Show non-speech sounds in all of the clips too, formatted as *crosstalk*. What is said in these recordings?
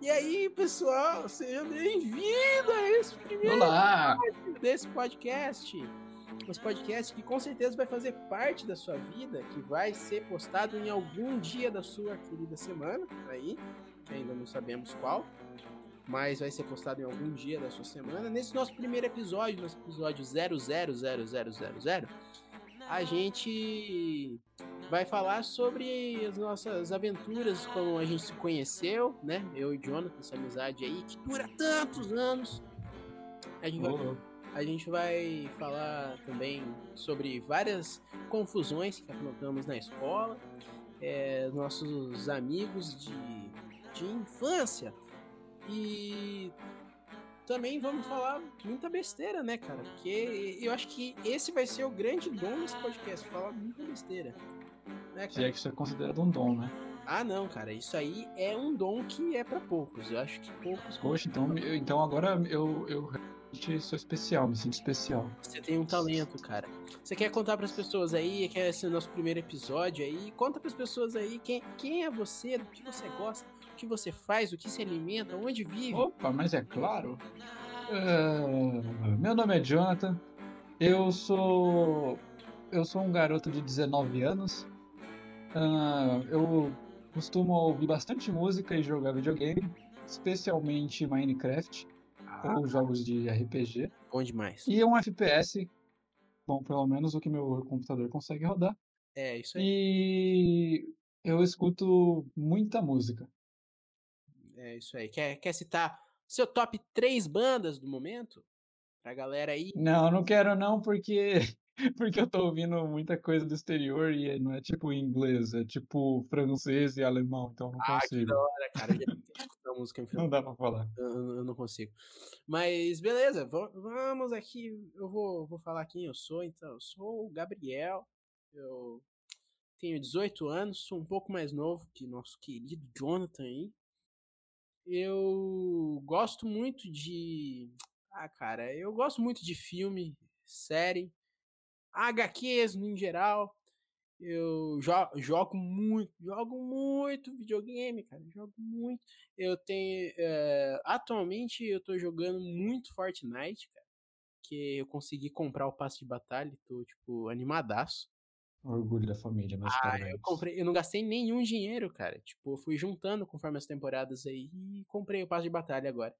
E aí, pessoal, seja bem-vindo a esse primeiro Olá! desse podcast. Esse podcast que com certeza vai fazer parte da sua vida, que vai ser postado em algum dia da sua querida semana, aí, que ainda não sabemos qual, mas vai ser postado em algum dia da sua semana. Nesse nosso primeiro episódio, nosso episódio 000000, a gente vai falar sobre as nossas aventuras, como a gente se conheceu, né? Eu e Jonathan, essa amizade aí que dura tantos anos. A gente vai, a gente vai falar também sobre várias confusões que aprontamos na escola, é, nossos amigos de, de infância e também vamos falar muita besteira, né, cara? Porque eu acho que esse vai ser o grande dom desse podcast, falar muita besteira. Né, Se é que isso é considerado um dom, né? Ah, não, cara, isso aí é um dom que é pra poucos. Eu acho que poucos. Poxa, então, eu- então agora eu, eu realmente sou especial, me sinto especial. Você tem um talento, cara. Você quer contar pras pessoas aí, quer ser o nosso primeiro episódio aí? Conta pras pessoas aí quem, quem é você, do que você gosta, o que você faz, o que se alimenta, onde vive. Opa, mas é claro. Ah, meu nome é Jonathan. Eu sou. Eu sou um garoto de 19 anos. Ah, eu costumo ouvir bastante música e jogar videogame, especialmente Minecraft Ah, ou jogos de RPG. bom demais. E um FPS. Bom, pelo menos o que meu computador consegue rodar. É, isso aí. E eu escuto muita música. É isso aí. Quer, quer citar seu top 3 bandas do momento? Pra galera aí. Não, não quero não, porque *laughs* porque eu tô ouvindo muita coisa do exterior e não é tipo inglês, é tipo francês e alemão, então eu não Ah, que consigo. da hora, cara. *laughs* Eu música em Não dá pra falar. Eu, eu- não consigo. Mas beleza, va- vamos aqui. Eu vou, vou falar quem eu sou. Então, eu sou o Gabriel. Eu tenho 18 anos, sou um pouco mais novo que nosso querido Jonathan aí. Eu gosto muito de. Ah, cara, eu gosto muito de filme, série, HQs no geral. Eu jo- jogo muito, jogo muito videogame, cara. Jogo muito. Eu tenho. eh, atualmente eu tô jogando muito Fortnite, cara. Que eu consegui comprar o passe de batalha e tô, tipo, animadaço. Orgulho da família, meus Ah, parabéns. eu comprei, eu não gastei nenhum dinheiro, cara. Tipo, eu fui juntando conforme as temporadas aí e comprei o passe de batalha agora.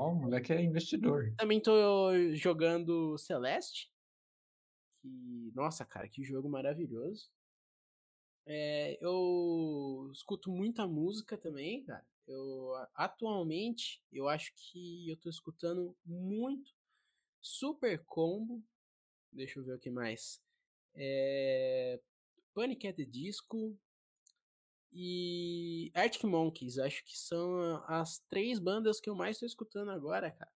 Ó, o moleque é investidor. Também tô jogando Celeste. Que, nossa, cara, que jogo maravilhoso. É, eu escuto muita música também, cara. Eu atualmente eu acho que eu tô escutando muito Super Combo. Deixa eu ver o que mais. É, Panic! at the Disco e Arctic Monkeys. Acho que são as três bandas que eu mais tô escutando agora, cara.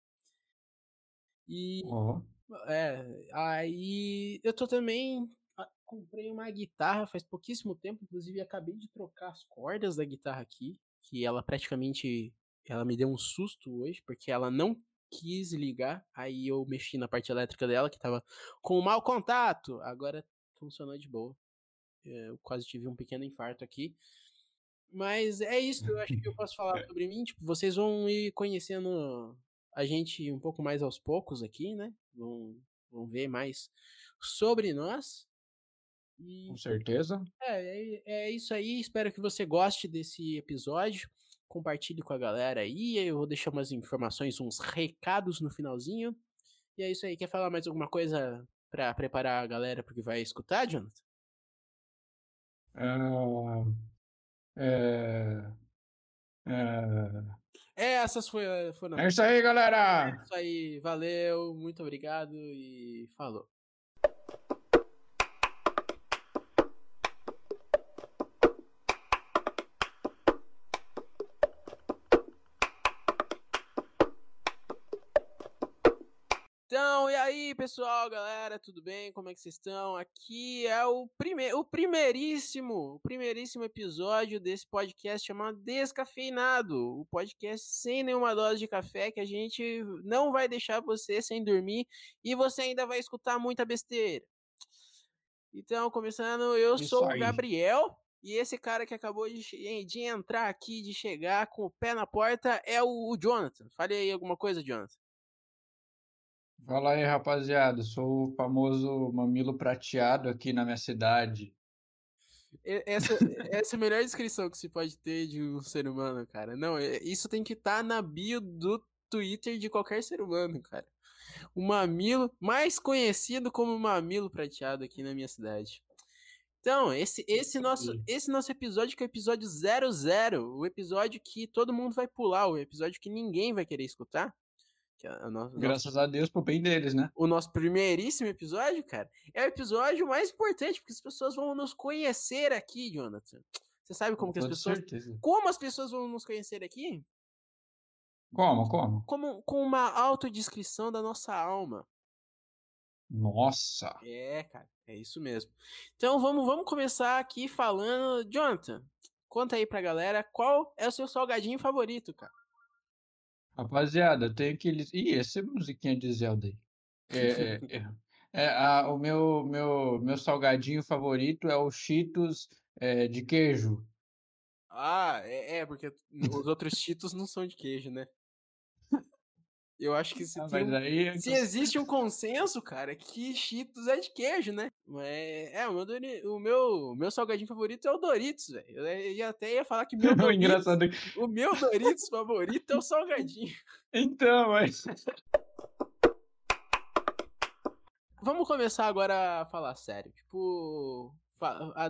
E Ó, é, aí eu tô também. ah, Comprei uma guitarra faz pouquíssimo tempo, inclusive acabei de trocar as cordas da guitarra aqui, que ela praticamente. Ela me deu um susto hoje, porque ela não quis ligar. Aí eu mexi na parte elétrica dela, que tava com mau contato. Agora funcionou de boa. É, Eu quase tive um pequeno infarto aqui. Mas é isso, eu acho que eu posso *laughs* falar sobre mim. Tipo, vocês vão ir conhecendo a gente um pouco mais aos poucos aqui, né? Vão, vão ver mais sobre nós. E com certeza. é, é, é isso aí. Espero que você goste desse episódio. Compartilhe com a galera aí. Eu vou deixar umas informações, uns recados no finalzinho. E é isso aí. Quer falar mais alguma coisa pra preparar a galera porque vai escutar, Jonathan? Ah, é, é, Essas foi, foram é isso aí, galera! isso aí. Valeu, muito obrigado e falou. Aí, pessoal, galera, tudo bem? Como é que vocês estão? Aqui é o, prime o primeiríssimo, o primeiríssimo episódio desse podcast chamado Descafeinado, o podcast sem nenhuma dose de café que a gente não vai deixar você sem dormir e você ainda vai escutar muita besteira. Então, começando, eu Isso sou o aí. Gabriel E esse cara que acabou de, de entrar aqui, de chegar com o pé na porta, é o, o Jonathan. Fale aí alguma coisa, Jonathan. Fala aí, rapaziada. Sou o famoso mamilo prateado aqui na minha cidade. Essa, essa é a melhor descrição que se pode ter de um ser humano, cara. Não, isso tem que estar tá na bio do Twitter de qualquer ser humano, cara. O mamilo, mais conhecido como mamilo prateado aqui na minha cidade. Então, esse, esse, nosso, esse nosso episódio que é o episódio 00, o episódio que todo mundo vai pular, o episódio que ninguém vai querer escutar. É nosso, Graças nosso, a Deus pro bem deles, né? O nosso primeiríssimo episódio, cara, é o episódio mais importante, porque as pessoas vão nos conhecer aqui, Jonathan. Você sabe como Com que as pessoas. Certeza. Como as pessoas vão nos conhecer aqui? Como, como? Como com uma autodescrição da nossa alma. Nossa! É, cara, é isso mesmo. Então vamos, vamos começar aqui falando. Jonathan, conta aí pra galera qual é o seu salgadinho favorito, cara. Rapaziada, tem aqueles. Ih, essa é musiquinha de Zelda aí. É, é, é, é a, o meu, meu, meu salgadinho favorito é o Cheetos é, de queijo. Ah, é, é, porque os outros Cheetos não são de queijo, né? Eu acho que se, ah, um... aí... É se existe um consenso, cara, que Cheetos é de queijo, né? É, é o, meu, Dori... o meu, meu salgadinho favorito é o Doritos, velho. Eu até ia falar que meu *laughs* Doritos, Engraçado. o meu Doritos favorito é o salgadinho. *laughs* Então, mas... *laughs* Vamos começar agora a falar sério. Tipo,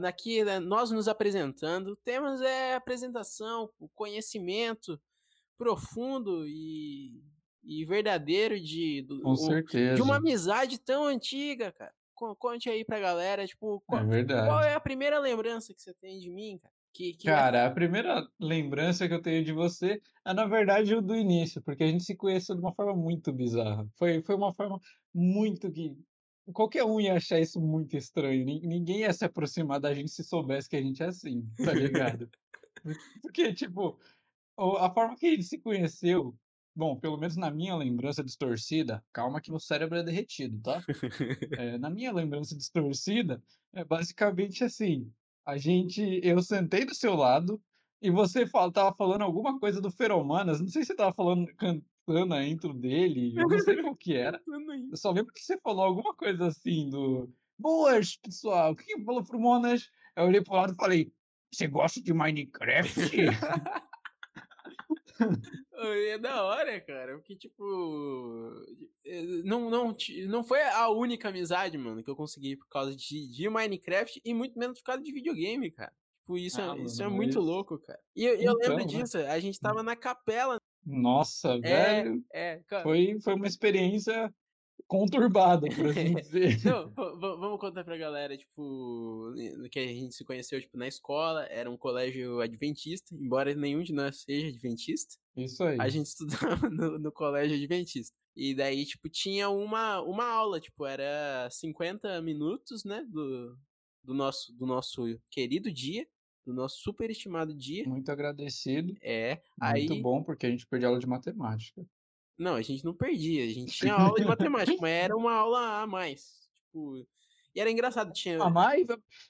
aqui, né, nós nos apresentando, temos é apresentação, conhecimento profundo e e verdadeiro de, do, Com certeza. de uma amizade tão antiga, cara. Conte aí pra galera, tipo, qual é, verdade. qual é a primeira lembrança que você tem de mim, cara? Que, que cara, é... a primeira lembrança que eu tenho de você é, na verdade, o do início, porque a gente se conheceu de uma forma muito bizarra. Foi, foi uma forma muito que. Qualquer um ia achar isso muito estranho. Ninguém ia se aproximar da gente se soubesse que a gente é assim, tá ligado? *laughs* porque, tipo, a forma que a gente se conheceu Bom, pelo menos na minha lembrança distorcida, calma que meu cérebro é derretido, tá? É, *laughs* na minha lembrança distorcida, é basicamente assim: a gente, eu sentei do seu lado e você fala, tava falando alguma coisa do Feromanas, não sei se você tava falando, cantando a intro dele, eu não sei qual que era. *laughs* Eu só lembro que você falou alguma coisa assim do Boas, pessoal, o que, que falou pro Monas? Eu olhei pro lado e falei, você gosta de Minecraft? *laughs* é da hora, cara. Porque, tipo. Eh, não, não, não foi a única amizade, mano, que eu consegui por causa de, de Minecraft e muito menos por causa de videogame, cara. Tipo, isso, ah, é, isso é muito louco, cara. E eu, então, eu lembro né? disso, a gente tava na capela. Nossa, é, velho. É, cara. Foi, foi uma experiência conturbada, por assim *laughs* dizer. Não, vamos contar pra galera, tipo, que a gente se conheceu, tipo, na escola, era um colégio adventista, embora nenhum de nós seja adventista. Isso aí. A gente estudava *laughs* no, no colégio adventista. E daí, tipo, tinha uma, uma aula, tipo, era 50 minutos, né, do, do, nosso, do nosso querido dia, do nosso superestimado dia. Muito agradecido. É. Muito aí... bom, porque a gente perdeu aula de matemática. Não, a gente não perdia, a gente tinha *laughs* aula de matemática, mas era uma aula a mais. Tipo, e era engraçado, tinha. A mais?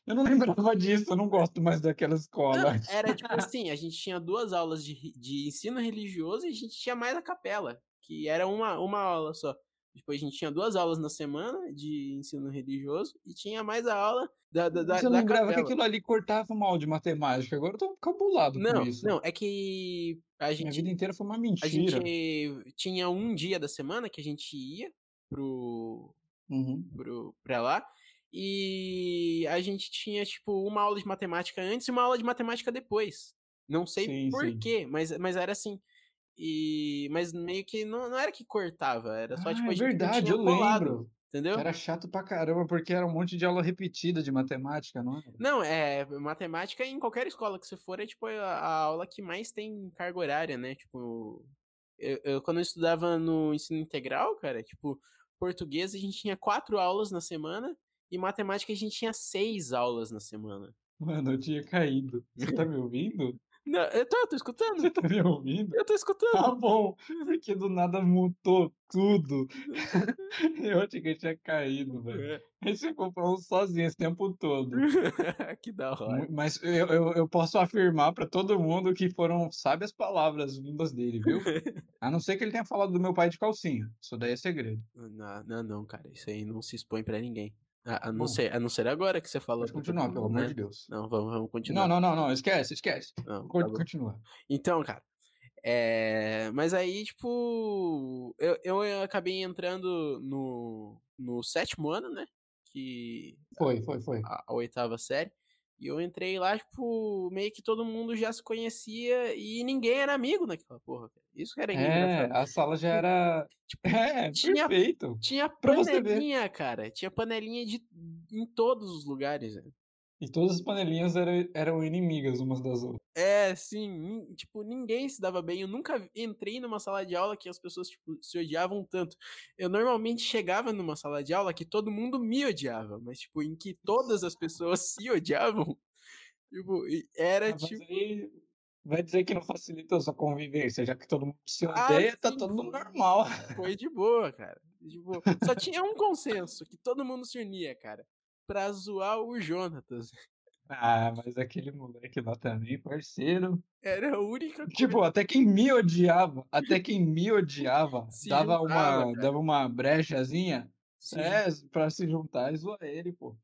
Eu não *laughs* lembrava disso, eu não gosto mais daquela escola. Não, era tipo *laughs* assim, a gente tinha duas aulas de, de ensino religioso e a gente tinha mais a capela, que era uma, uma aula só. Depois a gente tinha duas aulas na semana de ensino religioso e tinha mais a aula da, da, Mas eu da lembrava capela. que aquilo ali cortava mal de matemática. Agora eu tô cabulado não, com isso. Não, é que a gente... Minha vida inteira foi uma mentira. A gente tinha um dia da semana que a gente ia pro... Uhum. pro pra lá e a gente tinha, tipo, uma aula de matemática antes e uma aula de matemática depois. Não sei sim, por sim. quê, mas, mas era assim. E, mas meio que não, não era que cortava, era só ah, tipo a é verdade, eu colado, lembro. Entendeu? Era chato pra caramba, porque era um monte de aula repetida de matemática, não era? Não, é. Matemática em qualquer escola que você for é tipo a, a aula que mais tem carga horária, né? Tipo. Eu, eu, quando eu estudava no ensino integral, cara, tipo, português a gente tinha quatro aulas na semana e matemática a gente tinha seis aulas na semana. Mano, eu tinha caído. Você tá me ouvindo? *laughs* Não, eu tô, eu tô escutando. Você tá me ouvindo? Eu tô escutando. Tá bom, porque do nada mutou tudo. *laughs* Eu achei que eu tinha caído, velho. É. Aí você ficou falando sozinho esse tempo todo. *laughs* que da hora. Mas eu, eu, eu posso afirmar pra todo mundo que foram sábias palavras vindas dele, viu? A não ser que ele tenha falado do meu pai de calcinha. Isso daí é segredo. Não, não, não, cara. Isso aí não se expõe pra ninguém. A, a não, Bom. ser, a não ser agora que você falou. Pode continuar, pelo mundo, amor né? de Deus. Não, vamos, vamos continuar. Não, não, não, não. Esquece, esquece. Não, tá. Continua. Então, cara, é, mas aí, tipo, eu, eu acabei entrando no, no sétimo ano, né? Que Foi, foi, foi. a, a oitava série. E eu entrei lá, tipo, meio que todo mundo já se conhecia e ninguém era amigo naquela porra. Isso que era É, engraçado. a sala já era. Tipo, *laughs* É, tinha- perfeito. Tinha panelinha, cara. Tinha panelinha de, em todos os lugares. né? E todas as panelinhas eram, eram inimigas umas das outras. É, sim, tipo, ninguém se dava bem. Eu nunca entrei numa sala de aula que as pessoas, tipo, se odiavam tanto. Eu normalmente chegava numa sala de aula que todo mundo me odiava, mas, tipo, em que todas as pessoas se odiavam, *laughs* tipo, era, Ah, tipo... aí vai dizer que não facilita a sua convivência, já que todo mundo se Ah, odeia, tá sim, tudo foi. normal. Foi de boa, cara. Tipo, só tinha um consenso, que todo mundo se unia, cara, pra zoar o Jonatas. Ah, mas aquele moleque lá também, parceiro. Era a única coisa. Tipo, até quem me odiava, até quem me odiava, Se dava juntava, uma, cara. dava uma brechazinha, é, pra se juntar e zoar ele, pô.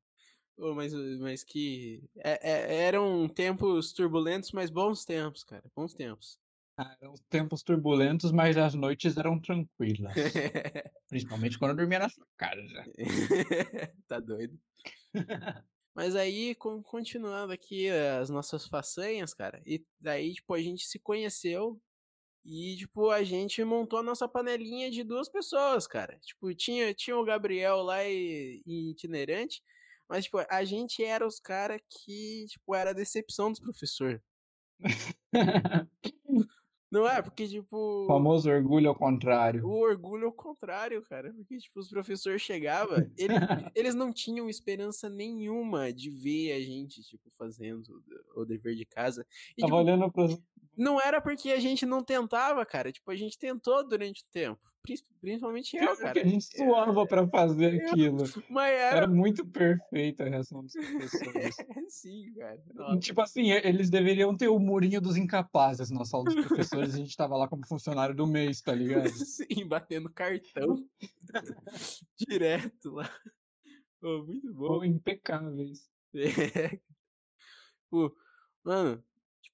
Ô, mas, mas que. é- é- eram tempos turbulentos, mas bons tempos, cara. Bons tempos. Ah, eram tempos turbulentos, mas as noites eram tranquilas. Principalmente quando eu dormia na sua casa. *laughs* tá doido. Mas aí, con- continuando aqui as nossas façanhas, cara. E daí, tipo, a gente se conheceu e, tipo, a gente montou a nossa panelinha de duas pessoas, cara. Tipo, tinha, tinha o Gabriel lá e, e itinerante, mas, tipo, a gente era os caras que, tipo, era a decepção dos professores. *laughs* Não é? Porque, tipo. Famoso orgulho ao contrário. O orgulho ao contrário, cara. Porque, tipo, os professores chegavam, *laughs* ele- eles não tinham esperança nenhuma de ver a gente, tipo, fazendo o dever de casa. E, Tava tipo, olhando pros. Não era porque a gente não tentava, cara. Tipo, a gente tentou durante o tempo. Prin- Principalmente eu, cara. gente suava pra fazer *laughs* aquilo. Mas era. Era muito perfeita a reação dos professores. *laughs* Sim, cara. Nossa. Tipo assim, eles deveriam ter o murinho dos incapazes na sala dos professores a gente tava lá como funcionário do mês, tá ligado? *laughs* Sim, batendo cartão. Direto lá. Pô, muito bom. Pô, impecáveis. É. Pô, mano,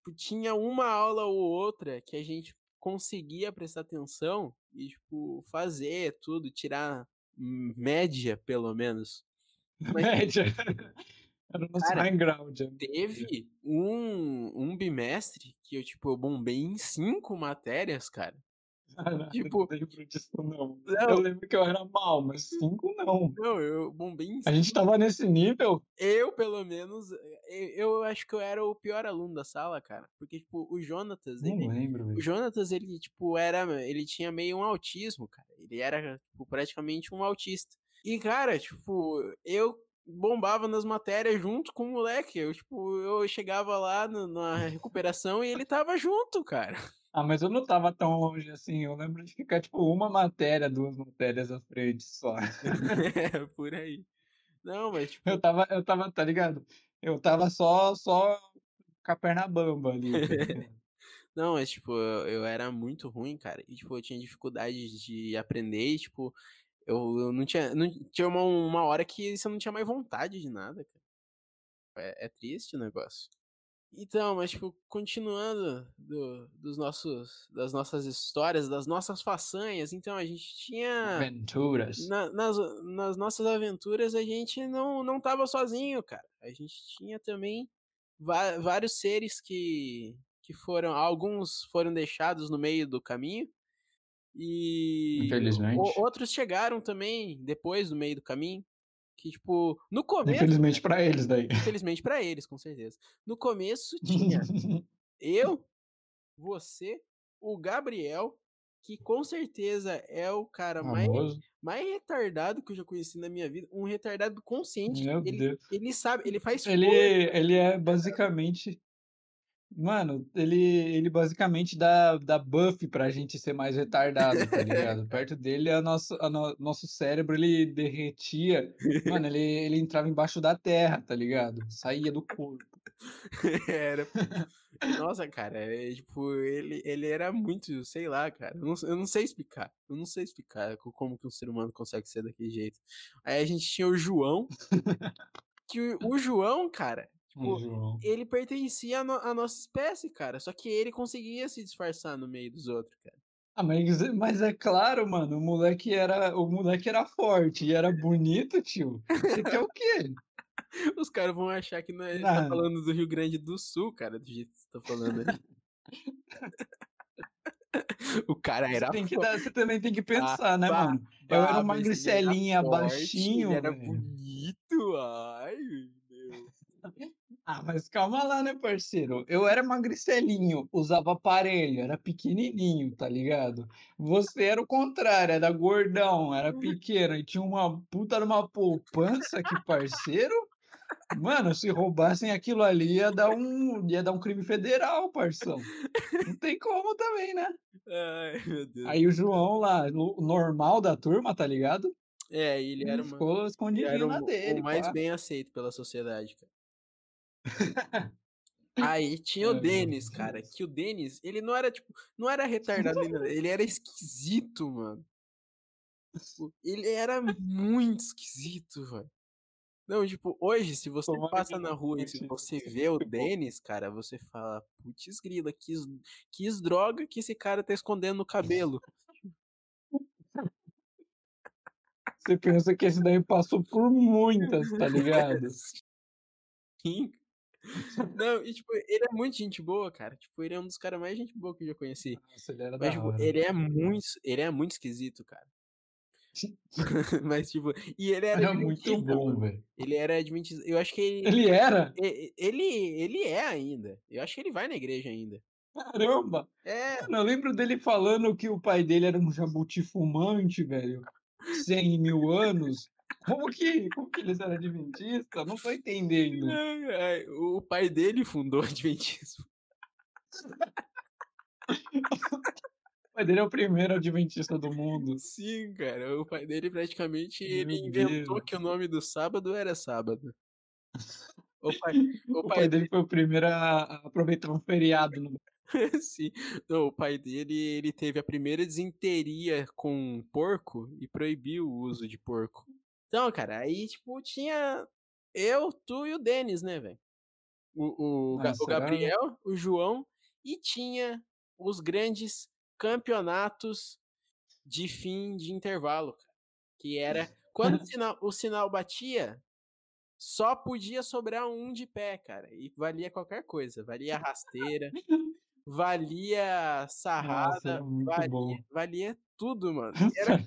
tipo, tinha uma aula ou outra que a gente conseguia prestar atenção e, tipo, fazer tudo, tirar média, pelo menos. *laughs* Mas Média. *laughs* Era o nosso Cara, high ground. é. teve um, um bimestre que eu, tipo, eu bombei em cinco matérias, cara. Tipo- não lembro disso, não. Não. Eu lembro que eu era mal, mas cinco não. Não, eu bombei em A gente tava nesse nível. Eu, pelo menos, eu, eu acho que eu era o pior aluno da sala, cara. Porque, tipo, o Jonatas, Não ele, lembro, O. Jonatas, ele, tipo, era. Ele tinha meio um autismo, cara. Ele era, tipo, praticamente um autista. E, cara, tipo, eu bombava nas matérias junto com o moleque. Eu, tipo, eu chegava lá no- na recuperação e ele tava junto, cara. Ah, mas eu não tava tão longe assim. Eu lembro de ficar, tipo, uma matéria, duas matérias à frente só. *laughs* Por aí. Não, mas, *laughs* tipo, Eu tava, eu tava, tá ligado? Eu tava só, só com a perna bamba ali. tá? *laughs* Não, mas, tipo, eu, eu era muito ruim, cara. E, tipo, eu tinha dificuldade de aprender e, tipo, eu, eu não tinha. Não, tinha uma, uma hora que você não tinha mais vontade de nada, cara. É, é triste o negócio. Então, mas, tipo, continuando do- dos nossos, das nossas histórias, das nossas façanhas, então a gente tinha. Aventuras. na- nas, nas nossas aventuras a gente não, não tava sozinho, cara. A gente tinha também vários seres que, que foram. Alguns foram deixados no meio do caminho. E o- outros chegaram também depois do meio do caminho. Que, tipo, no começo. Infelizmente pra eles daí. Infelizmente pra eles, com certeza. No começo tinha *laughs* eu, você, o Gabriel, que com certeza é o cara mais, Famoso. mais retardado que eu já conheci na minha vida. Um retardado consciente. Meu ele, Deus. ele sabe, ele faz Ele, ele é basicamente. Mano, ele ele basicamente dá dá buff pra gente ser mais retardado, tá ligado? Perto dele, a nosso a no nosso cérebro, ele derretia. Mano, ele ele entrava embaixo da terra, tá ligado? Saía do corpo. *laughs* Era. Nossa, cara, é tipo, ele ele era muito, sei lá, cara, eu não eu não sei explicar, eu não sei explicar co como que um ser humano consegue ser daquele jeito. Aí a gente tinha o João que o João, cara, O tipo, João. ele pertencia à no à nossa espécie, cara, só que ele conseguia se disfarçar no meio dos outros, cara. Ah, mas mas é claro, mano, o moleque era o moleque era forte e era bonito, tio. Você quer o quê? *laughs* Os cara vão achar que nós tá Ah. falando do Rio Grande do Sul, cara, do jeito que você tá falando aí. *laughs* O cara Você era fo dar você também tem que ah, pensar, né, bah, mano. Eu era bah, ele era magricelinha, forte, baixinho, ele era bonito, ai, meu. *laughs* Ah, mas calma lá, né, parceiro. Eu era magricelinho, usava aparelho, era pequenininho, tá ligado? Você era o contrário, era gordão, era pequeno e tinha uma puta de uma poupança que, parceiro, mano, se roubassem aquilo ali ia dar um ia dar um crime federal, parção. Não tem como também, né? Ai, meu Deus. Aí o João lá, o normal da turma, tá ligado? É, ele Ele era uma ficou ele escondidinho era na o dele, o mais pá. bem aceito pela sociedade, cara. Aí tinha o Denis, cara, que o Denis, ele não era, tipo, não era retardado ele era esquisito, mano. Tipo, ele era muito esquisito, velho. Não, tipo, hoje, se você que passa na rua e se você vê o. Denis, cara, você fala: "Puts grila, quis quis droga que esse cara tá escondendo no cabelo". Você pensa que esse daí passou por muitas, tá ligado? *laughs* Sim. Não, e tipo, ele é muito gente boa, cara, tipo, ele é um dos cara mais gente boa que eu já conheci. Nossa, ele era Mas, tipo, hora. ele é muito ele é muito esquisito, cara. *laughs* Mas, tipo, e ele era Era muito bom, velho. Ele era adventista, eu acho que ele Ele era? e ele ele é ainda, eu acho que ele vai na igreja ainda. Caramba! É. Mano, eu lembro dele falando que o pai dele era um jabuti fumante, velho, 100.000 anos. Como que como que eles eram adventista? Não tô entendendo. Ai, ai, o pai dele fundou o adventismo. O pai dele é o primeiro adventista do mundo. Sim, cara, o pai dele praticamente ele inventou que o nome do sábado era sábado. O pai o O pai pai dele foi o primeiro a aproveitar um feriado no *laughs* Sim. Não, o pai dele, ele teve a primeira desinteria com porco e proibiu o uso de porco. Então, cara, aí, tipo, tinha eu, tu e o Denis, né, velho. O o Ga o Gabriel, o João e tinha os grandes campeonatos de fim de intervalo, cara, que era *laughs* quando o sinal o sinal batia, só podia sobrar um de pé, cara, e valia qualquer coisa, valia rasteira, valia Nossa, sarrada, muito valia bom. valia tudo, mano. *laughs* Era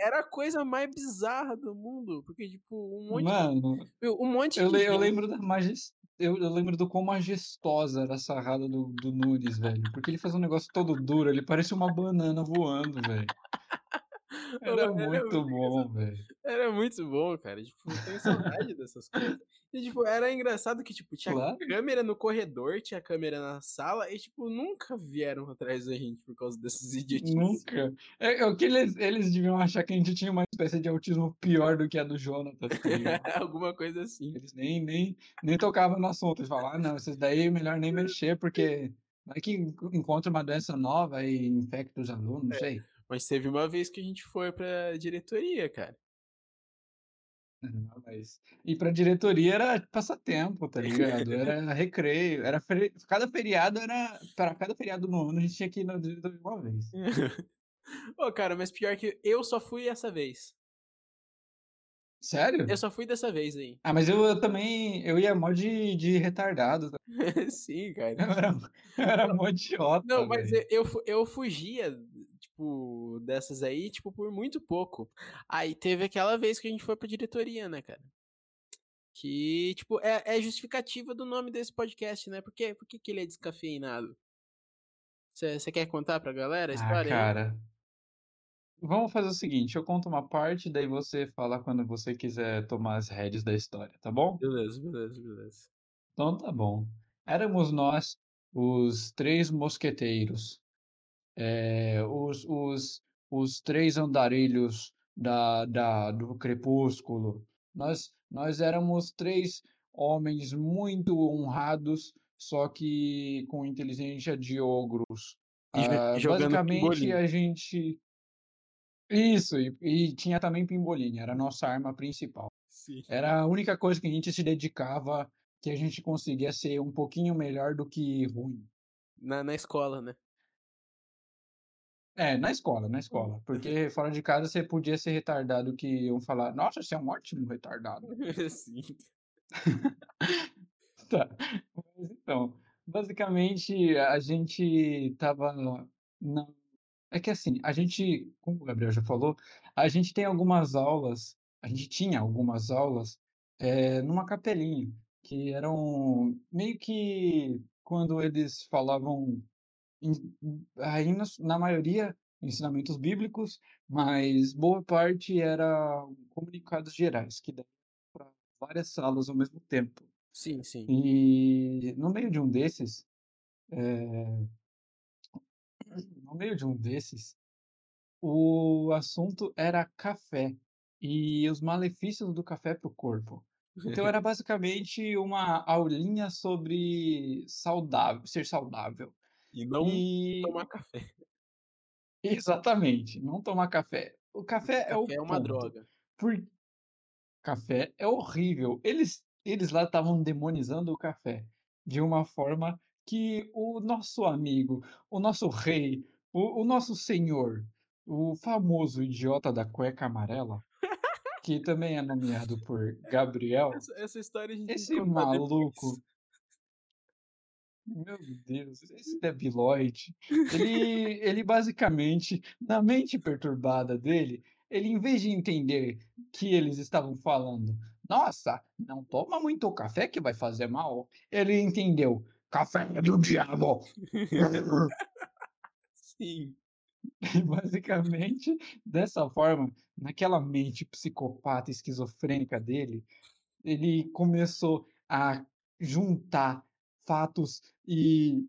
era a coisa mais bizarra do mundo, porque, tipo, um monte Mano, meu, um monte eu de le eu lembro da majes eu eu lembro do quão majestosa era a sarrada do do Nunes, velho, porque ele fazia um negócio todo duro, ele parecia uma banana voando, velho. Era era muito muito bom, velho. Era muito bom, cara, tipo, eu tenho saudade dessas coisas. E, tipo, era engraçado que, tipo, tinha Claro. câmera no corredor, tinha câmera na sala e, tipo, nunca vieram atrás da gente por causa dessas *laughs* idiotices. Nunca. É é o que eles eles deviam achar que a gente tinha uma espécie de autismo pior do que a do Jonathan, tá? *laughs* Alguma coisa assim. Eles nem nem nem tocavam no assunto, eles falavam: "Ah, não, esses daí é melhor nem mexer, porque vai que enco encontra uma doença nova e infecta os alunos", não É, sei. Mas teve uma vez que a gente foi pra diretoria, cara. Não, mas ir pra diretoria era passatempo, tá ligado? Era *laughs* recreio, era feri cada feriado era pra cada feriado no ano a gente tinha que ir na diretoria uma vez. *laughs* Ô, cara, mas pior que eu só fui essa vez. Sério? Eu só fui dessa vez aí. Ah, mas eu eu também eu ia mó de de retardado, *laughs* Sim, cara. Eu era eu era mó idiota, não, mas velho. eu eu eu fugia, tipo, dessas aí, tipo, por muito pouco. Aí teve aquela vez que a gente foi pra diretoria, né, cara. Que, tipo, é é justificativa do nome desse podcast, né, por que por que que ele é descafeinado? Você quer contar pra galera a Ah, história aí? cara vamos fazer o seguinte, eu conto uma parte, daí você fala quando você quiser tomar as rédeas da história, tá bom? Beleza, beleza, beleza. Então tá bom. Éramos nós Os Três Mosqueteiros, eh, os os os Três Andarilhos da da do Crepúsculo. Nós nós éramos 3 homens muito honrados, só que com inteligência de ogros. Ah, basicamente pimbolim. a gente Isso, e e tinha também pimbolim, era a nossa arma principal. Sim. Era a única coisa que a gente se dedicava, que a gente conseguia ser um pouquinho melhor do que ruim. Na na escola, né. É, na escola, na escola, porque fora de casa você podia ser retardado que iam falar: "Nossa, você é um ótimo retardado". *laughs* Sim. *laughs* Tá, mas então, basicamente a gente estava na é que assim, a gente, como o Gabriel já falou, a gente tem algumas aulas a gente tinha algumas aulas, eh, numa capelinha, que eram meio que quando eles falavam aí na maioria, ensinamentos bíblicos, mas boa parte era comunicados gerais, que dava pra várias salas ao mesmo tempo. Sim, sim. E no meio de um desses, eh *clears throat* no meio de um desses, o assunto era café, e os malefícios do café para o corpo. Então era *laughs* basicamente uma aulinha sobre saudável ser saudável. E não E tomar café. *laughs* Exatamente, não tomar café. O café é o Café é uma ponto, droga. por café é horrível. Eles eles lá estavam demonizando o café, de uma forma que o nosso amigo, o nosso rei, o o nosso senhor, o famoso idiota da cueca amarela, que também é *laughs* nomeado por Gabriel, Essa essa história a gente esse contar depois. Meu Deus, esse debilóide, ele ele basicamente, na mente perturbada dele, ele em vez de entender que eles estavam falando: "Nossa, não toma muito café que vai fazer mal", ele entendeu: "Café é do diabo". Sim. E basicamente, dessa forma, naquela mente psicopata esquizofrênica dele, ele começou a juntar fatos e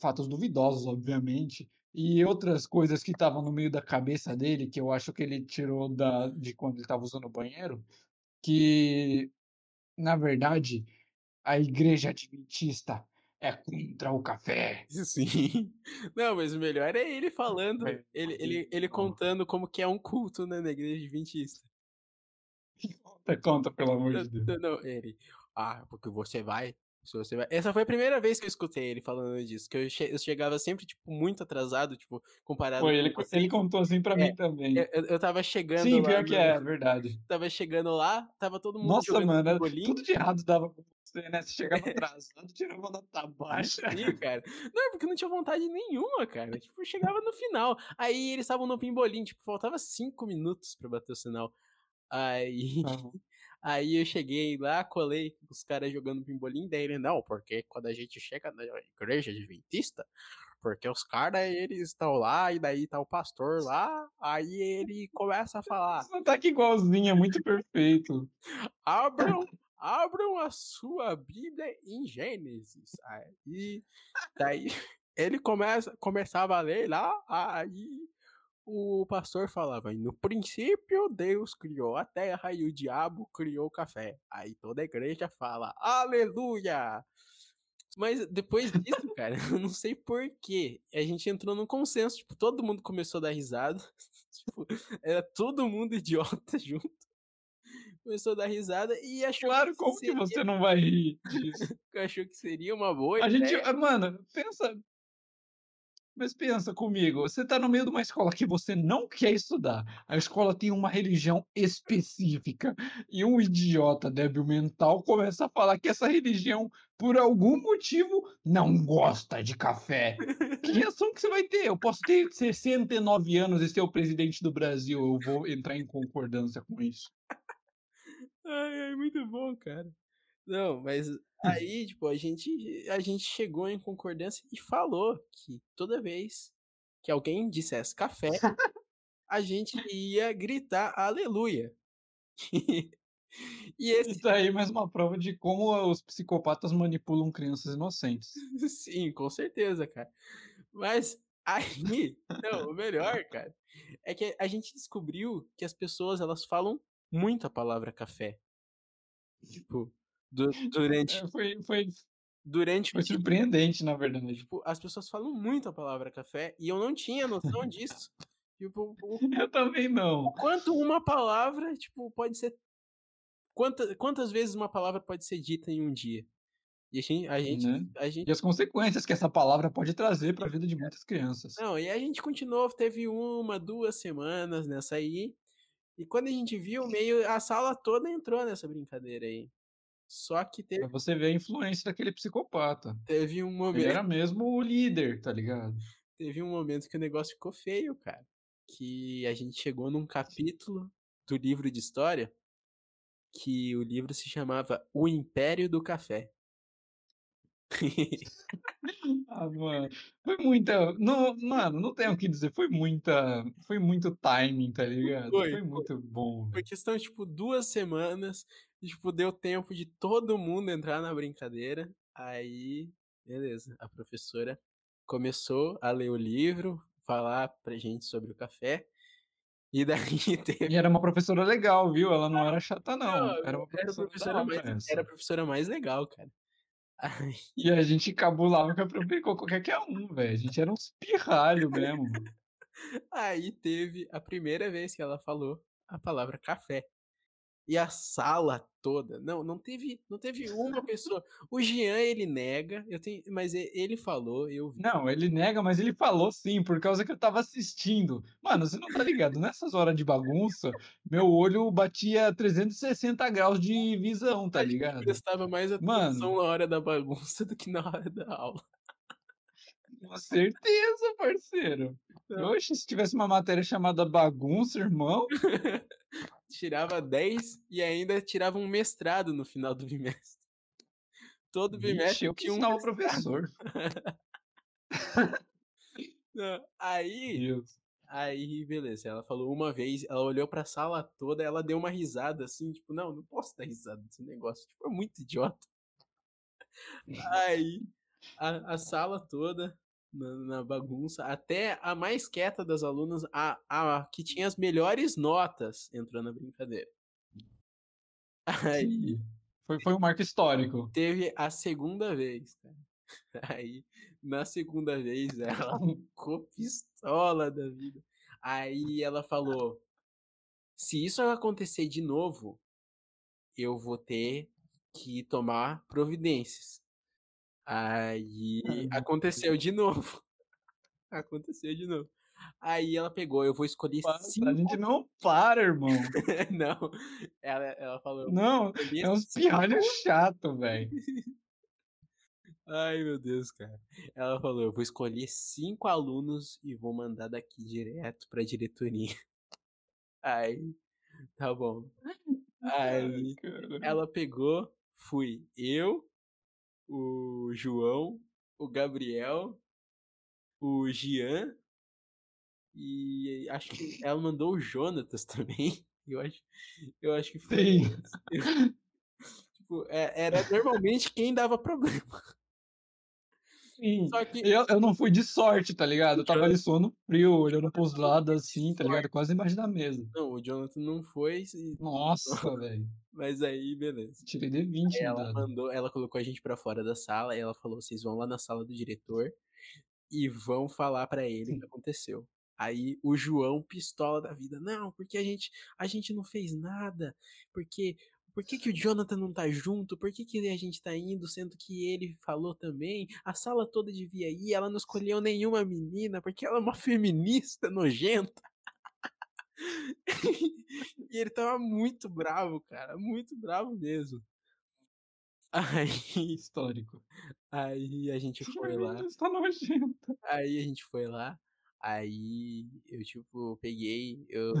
fatos duvidosos, obviamente, e outras coisas que estavam no meio da cabeça dele, que eu acho que ele tirou da de quando ele estava usando o banheiro, que, na verdade, a igreja adventista é contra o café. *laughs* Sim. Não, mas o melhor é ele falando, ele ele ele contando como que é um culto, né, na igreja adventista. *laughs* Conta, conta, pelo amor Não de Deus. não não, ele: "Ah, porque você vai vai" essa foi a primeira vez que eu escutei ele falando disso, que eu che eu chegava sempre, tipo, muito atrasado, tipo, comparado Foi, com ele co ele contou assim pra É, mim também. eu eu estava chegando Sim, lá pior que no é, verdade. estava chegando lá, estava todo mundo Nossa, mano, tudo de errado dava com você, né, você chegava *laughs* atrasado, tirava nota baixa. Sim, cara. Não, é porque não tinha vontade nenhuma, cara, tipo, chegava no final, aí eles estavam no pimbolim, tipo, faltava 5 minutos pra bater o sinal. Aí Aham. Aí eu cheguei lá, colei os caras jogando pimbolim, daí ele: "Não, porque quando a gente chega na igreja adventista, porque os cara eles estão lá e daí tá o pastor lá, aí ele começa a falar" Sotaque igualzinho, é muito perfeito. *laughs* "abram abram a sua bíblia em Gênesis", aí daí *laughs* ele começa começava a ler lá, aí o pastor falava: "E no princípio Deus criou a terra e o diabo criou o café", aí toda a igreja fala: "Aleluia". Mas depois disso, *laughs* cara, eu não sei porquê, a gente entrou num consenso, tipo, todo mundo começou a dar risada, *laughs* tipo, era todo mundo idiota *laughs* junto. Começou a dar risada e achou Claro, que como que seria você não vai rir disso? achou que seria uma boa A gente ideia. ah, mano, pensa mas pensa comigo, você tá no meio de uma escola que você não quer estudar, a escola tem uma religião específica, e um idiota débil mental começa a falar que essa religião, por algum motivo, não gosta de café. Que *laughs* reação que você vai ter? Eu posso ter 69 anos e ser o presidente do Brasil, eu vou entrar em concordância com isso. Ai, ai, muito bom, cara. Não, mas *laughs* aí, tipo, a gente a gente chegou em concordância e falou que toda vez que alguém dissesse "café", *laughs* a gente ia gritar "aleluia". *laughs* E esse... Isso aí é mais uma prova de como os psicopatas manipulam crianças inocentes. Sim, com certeza, cara. Mas aí, não, o melhor, cara, é que a gente descobriu que as pessoas, elas falam muito a palavra café. Tipo, du durante... É, foi, foi, durante foi surpreendente, na verdade. Tipo, as pessoas falam muito a palavra café e eu não tinha noção disso. Tipo, o, *laughs* eu também não. O quanto uma palavra, tipo, pode ser. Quantas, quantas vezes uma palavra pode ser dita em um dia? E a gente, a gente, né? a gente... E as consequências que essa palavra pode trazer para a vida de muitas crianças. Não, e a gente continuou, teve uma, duas semanas nessa aí. E quando a gente viu, meio a sala toda entrou nessa brincadeira aí. Só que teve. Pra você ver a influência daquele psicopata. Teve um momento. Ele era mesmo o líder, tá ligado? Teve um momento que o negócio ficou feio, cara. Que a gente chegou num capítulo do livro de história que o livro se chamava O Império do Café. *laughs* ah, mano. Foi muita. Não, mano, não tenho o que dizer. Foi muita. Foi muito timing, tá ligado? Foi, foi muito bom. Foi questão, tipo, duas semanas. E, tipo, deu tempo de todo mundo entrar na brincadeira. Aí, beleza. A professora começou a ler o livro, falar pra gente sobre o café. E daí *laughs* teve... E era uma professora legal, viu? Ela não era chata, não. não era uma professora, era a professora, mais, era a professora mais legal, cara. Ai. E a gente cabulava com qualquer um, velho. A gente era uns pirralho mesmo. *laughs* Aí teve a primeira vez que ela falou a palavra café. E a sala toda, não, não teve, não teve uma pessoa. O Jean ele nega, eu tenho, mas ele falou, eu vi. Não, ele nega, mas ele falou sim, por causa que eu tava assistindo. Mano, você não tá ligado? Nessas horas de bagunça, meu olho batia 360 graus de visão, tá ligado? Eu prestava mais atenção Mano, na hora da bagunça do que na hora da aula. Com certeza, parceiro. Oxe, se tivesse uma matéria chamada bagunça, irmão. *laughs* tirava 10 e ainda tirava um mestrado no final do bimestre. Todo bimestre eu tinha um professor. *laughs* Não, aí, Deus. aí, beleza. Ela falou uma vez, ela olhou pra sala toda, ela deu uma risada assim, tipo, não, não posso dar risada desse negócio, tipo, é muito idiota. *laughs* aí, a, a sala toda na, na, bagunça. Até a mais quieta das alunas, a, a que tinha as melhores notas, entrou na brincadeira. Aí, foi, foi um marco histórico. Teve a segunda vez, cara. *laughs* Aí, na segunda vez, ela *laughs* ficou pistola da vida. Aí ela falou: se isso acontecer de novo, eu vou ter que tomar providências. Aí aconteceu de novo. *laughs* aconteceu de novo. Aí ela pegou, eu vou escolher para, cinco. A gente não para, irmão. *laughs* não. Ela, ela falou. Não, é uns pirralhos chato, velho. *laughs* Ai, meu Deus, cara. Ela falou: eu vou escolher cinco alunos e vou mandar daqui direto pra diretoria. Aí, tá bom. Aí, ela pegou, fui eu, o João, o Gabriel, o Gian e acho que *laughs* ela mandou o Jonatas também. *laughs* Eu acho, eu acho que foi. *laughs* tipo, é, era normalmente quem dava problema. Sim. Só que... eu, eu não fui de sorte, tá ligado? Eu tava ali sono frio, olhando pros lados assim, tá ligado? Quase embaixo da mesa. Não, o Jonathan não foi. Nossa, velho. Mas aí, beleza. Tirei de 20, aí Ela mandou, ela colocou a gente para fora da sala e ela falou: vocês vão lá na sala do diretor e vão falar para ele o que aconteceu. Aí o João pistola da vida, não, porque a gente a gente não fez nada, porque por que, que o Jonathan não tá junto? Por que, que a gente tá indo, sendo que ele falou também? A sala toda devia ir, ela não escolheu nenhuma menina, porque ela é uma *laughs* feminista nojenta. *laughs* e ele tava muito bravo, cara, muito bravo mesmo. Aí, *laughs* histórico. Aí a gente foi lá. Tá nojenta. Aí a gente foi lá. Aí eu, tipo, peguei. Eu,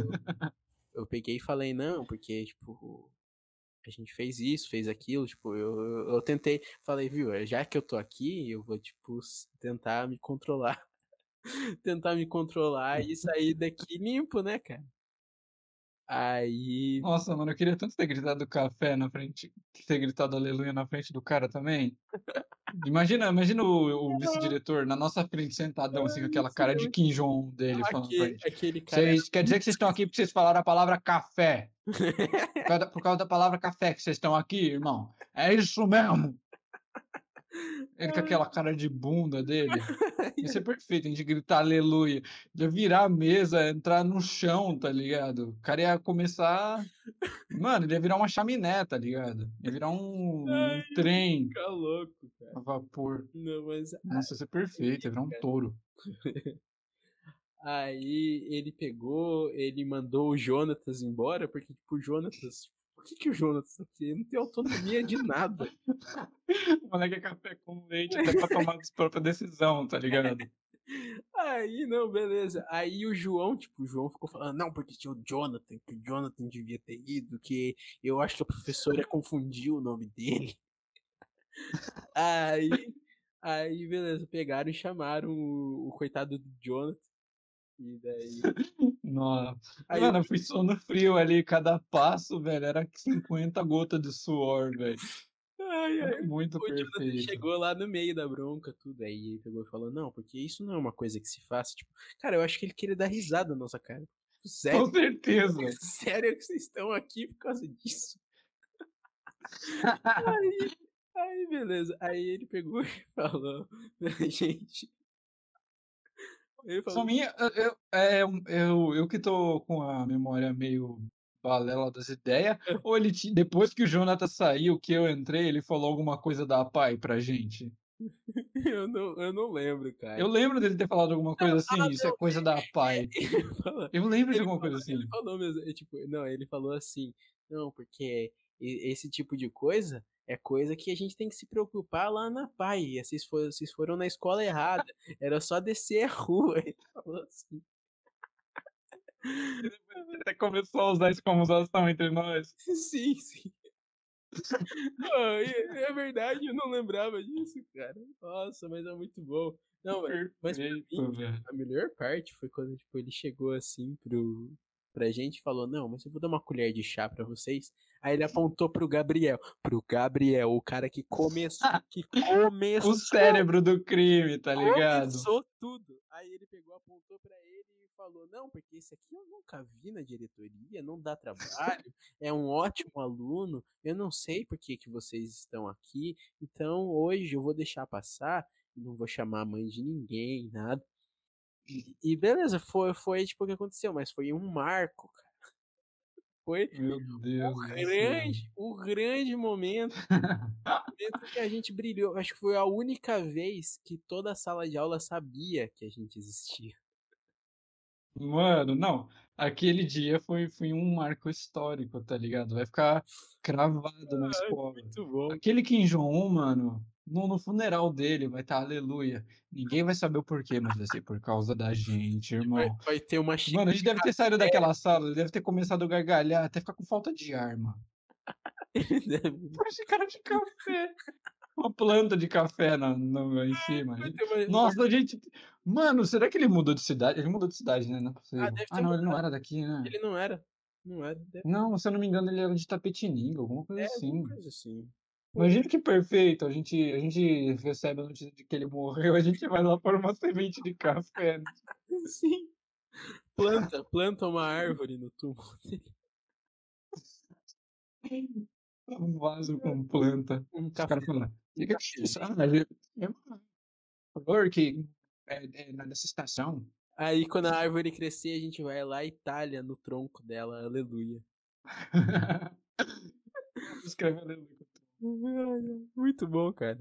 eu peguei e falei, não, porque, tipo, a gente fez isso, fez aquilo, tipo, eu, eu, eu, tentei, falei, viu, já que eu tô aqui, eu vou, tipo, tentar me controlar. *laughs* tentar me controlar e sair daqui limpo, né, cara? Aí. Nossa, mano, eu queria tanto ter gritado café na frente, ter gritado aleluia na frente do cara também. Imagina, imagina o, o *laughs* vice-diretor na nossa frente sentadão, assim, com aquela cara de Kim Jong dele falando pra gente. aquele cara. Vocês, quer dizer que vocês estão *laughs* aqui porque vocês falaram a palavra café. Por causa, da, por causa da palavra café que vocês estão aqui, irmão. É isso mesmo. Ele com aquela cara de bunda dele. *laughs* Ia ser perfeito, a gente gritar aleluia. Ia virar a mesa, entrar no chão, tá ligado? O cara ia começar. Mano, ele ia virar uma chaminé, tá ligado? Ia virar um, um Ai, trem Fica louco, cara. a vapor. Não, mas Nossa, ia *laughs* ser perfeito, ia virar um touro. aí ele pegou, ele mandou o Jonatas embora, porque, tipo, o Jonatas. Que, que o Jonatas tá aqui? Ele não tem autonomia de nada. *laughs* O moleque é café com leite até pra tomar a própria decisão, tá ligado? *laughs* Aí, não, beleza. Aí o João, tipo, o João ficou falando, não, porque tinha o Jonathan, que o Jonathan devia ter ido, que eu acho que a professora confundiu o nome dele. *laughs* Aí, aí, beleza, pegaram e chamaram o, o coitado do Jonathan. E daí. *laughs* Nossa. Aí Mano, eu fui sono frio ali, cada passo, velho, era 50 gotas de suor, velho. Ai, ai, muito o perfeito. chegou lá no meio da bronca, tudo. Aí ele pegou e falou, não, porque isso não é uma coisa que se faça. Tipo, cara, eu acho que ele queria dar risada na nossa cara. Sério, *laughs* Com certeza. *laughs* sério que vocês estão aqui por causa disso? Aí, aí, beleza. Aí ele pegou e falou pra gente. Ele Só falou, minha, eu, é, eu, eu que tô com a memória meio balela das ideias, ou ele, depois que o Jonathan saiu, que eu entrei, ele falou alguma coisa da PAI pra gente? *laughs* eu não, eu não lembro, cara. Eu lembro dele ter falado alguma coisa assim, ah, isso é coisa da PAI. *laughs* Falou, Eu lembro de alguma coisa assim. Ele falou mesmo, é, tipo, não, ele falou assim, não, porque esse tipo de coisa é coisa que a gente tem que se preocupar lá na PAI. Vocês foram, vocês foram na escola errada. Era só descer a rua. Ele falou assim. *laughs* Até começou a usar isso como usação entre nós. Sim, sim. E- é verdade, eu não lembrava disso, cara. Nossa, mas é muito bom. Não, mas mas pra Perfeito, mim, velho. a melhor parte foi quando tipo, ele chegou assim pro, pra gente e falou: Não, mas eu vou dar uma colher de chá pra vocês. Aí ele apontou pro Gabriel. Pro Gabriel, o cara que *laughs* começou. Que começou. O cérebro do crime, tá ligado? Começou tudo. Aí ele pegou, apontou pra ele e falou: Não, porque esse aqui eu nunca vi na diretoria, não dá trabalho, é um ótimo aluno, eu não sei por que, que vocês estão aqui, então hoje eu vou deixar passar, não vou chamar a mãe de ninguém, nada. E, beleza, foi, foi tipo o que aconteceu, mas foi um marco, cara. *laughs* Foi Meu Deus o grande, o grande momento *laughs* momento que a gente brilhou. Acho que foi a única vez que toda a sala de aula sabia que a gente existia. Mano, não. Aquele dia foi, foi um marco histórico, tá ligado? Vai ficar cravado na escola. Aquele Kim Jong-un, mano, no, no funeral dele vai estar aleluia. Ninguém vai saber o porquê, mas vai ser por causa da gente, Vai, irmão. vai ter uma xícara. Mano, a gente deve ter saído daquela sala, ele deve ter começado a gargalhar, até ficar com falta de ar, mano. *laughs* Por esse cara de café. Uma planta de café na, no, em cima. Vai uma- Nossa, a gente. Mano, será que ele mudou de cidade? Ele mudou de cidade, né? Não é deve Ah, ter não, ele não era daqui, né? Ele não era. Não era. Deve... Não, se eu não me engano, ele era de Tapetininga, alguma coisa É, assim. alguma coisa assim. Imagina que perfeito. A gente, a gente recebe a notícia de que ele morreu, a gente vai lá pôr uma semente de café. Sim. Planta, planta uma árvore no túmulo dele. Um vaso com planta. Um café. falam, "Que que é isso? Ah, é é uma flor que é, é nessa estação. Aí quando a árvore crescer, a gente vai lá e talha no tronco dela. Aleluia. *laughs* Escreve aleluia. Muito bom, cara.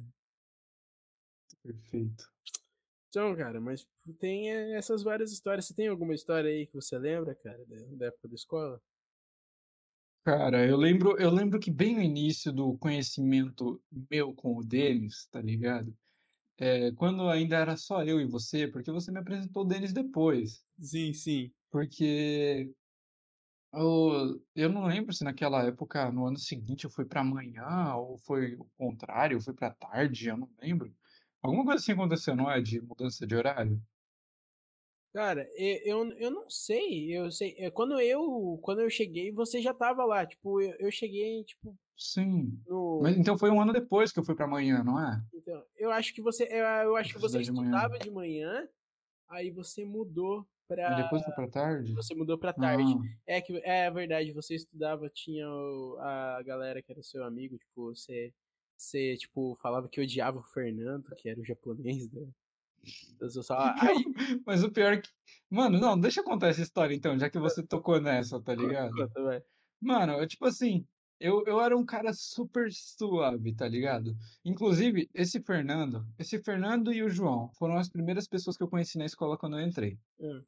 Perfeito. Então, cara, mas tem eh, essas várias histórias. Você tem alguma história aí que você lembra, cara, da, da época da escola? Cara, eu lembro, eu lembro que bem no início do conhecimento meu com o Denis, tá ligado? É, quando ainda era só eu e você, porque você me apresentou o Denis depois. Sim, sim. Porque eu, eu não lembro se naquela época, no ano seguinte, eu fui pra manhã, ou foi o contrário, eu fui pra tarde, eu não lembro. Alguma coisa assim aconteceu, não é? De mudança de horário? Cara, e eu eu não sei, eu sei eh, quando eu quando eu cheguei, você já estava lá, tipo, eu eu cheguei, tipo, Sim. no Mas então foi 1 ano depois que eu fui pra manhã, não é? então, eu acho que você eu eu acho que você estudar de manhã. estudava de manhã, aí você mudou pra depois foi pra tarde? você mudou pra tarde. Ah. É que é verdade, você estudava, tinha o a galera que era seu amigo, tipo, você você, tipo, falava que odiava o Fernando, que era o japonês da da aí *laughs* mas o pior é que mano, não, deixa eu contar essa história então, já que você tocou nessa, tá ligado. conta, vai. Mano, é tipo assim, eu eu era um cara super suave, tá ligado. Inclusive, esse Fernando esse Fernando e o João foram as primeiras pessoas que eu conheci na escola quando eu entrei. Hã.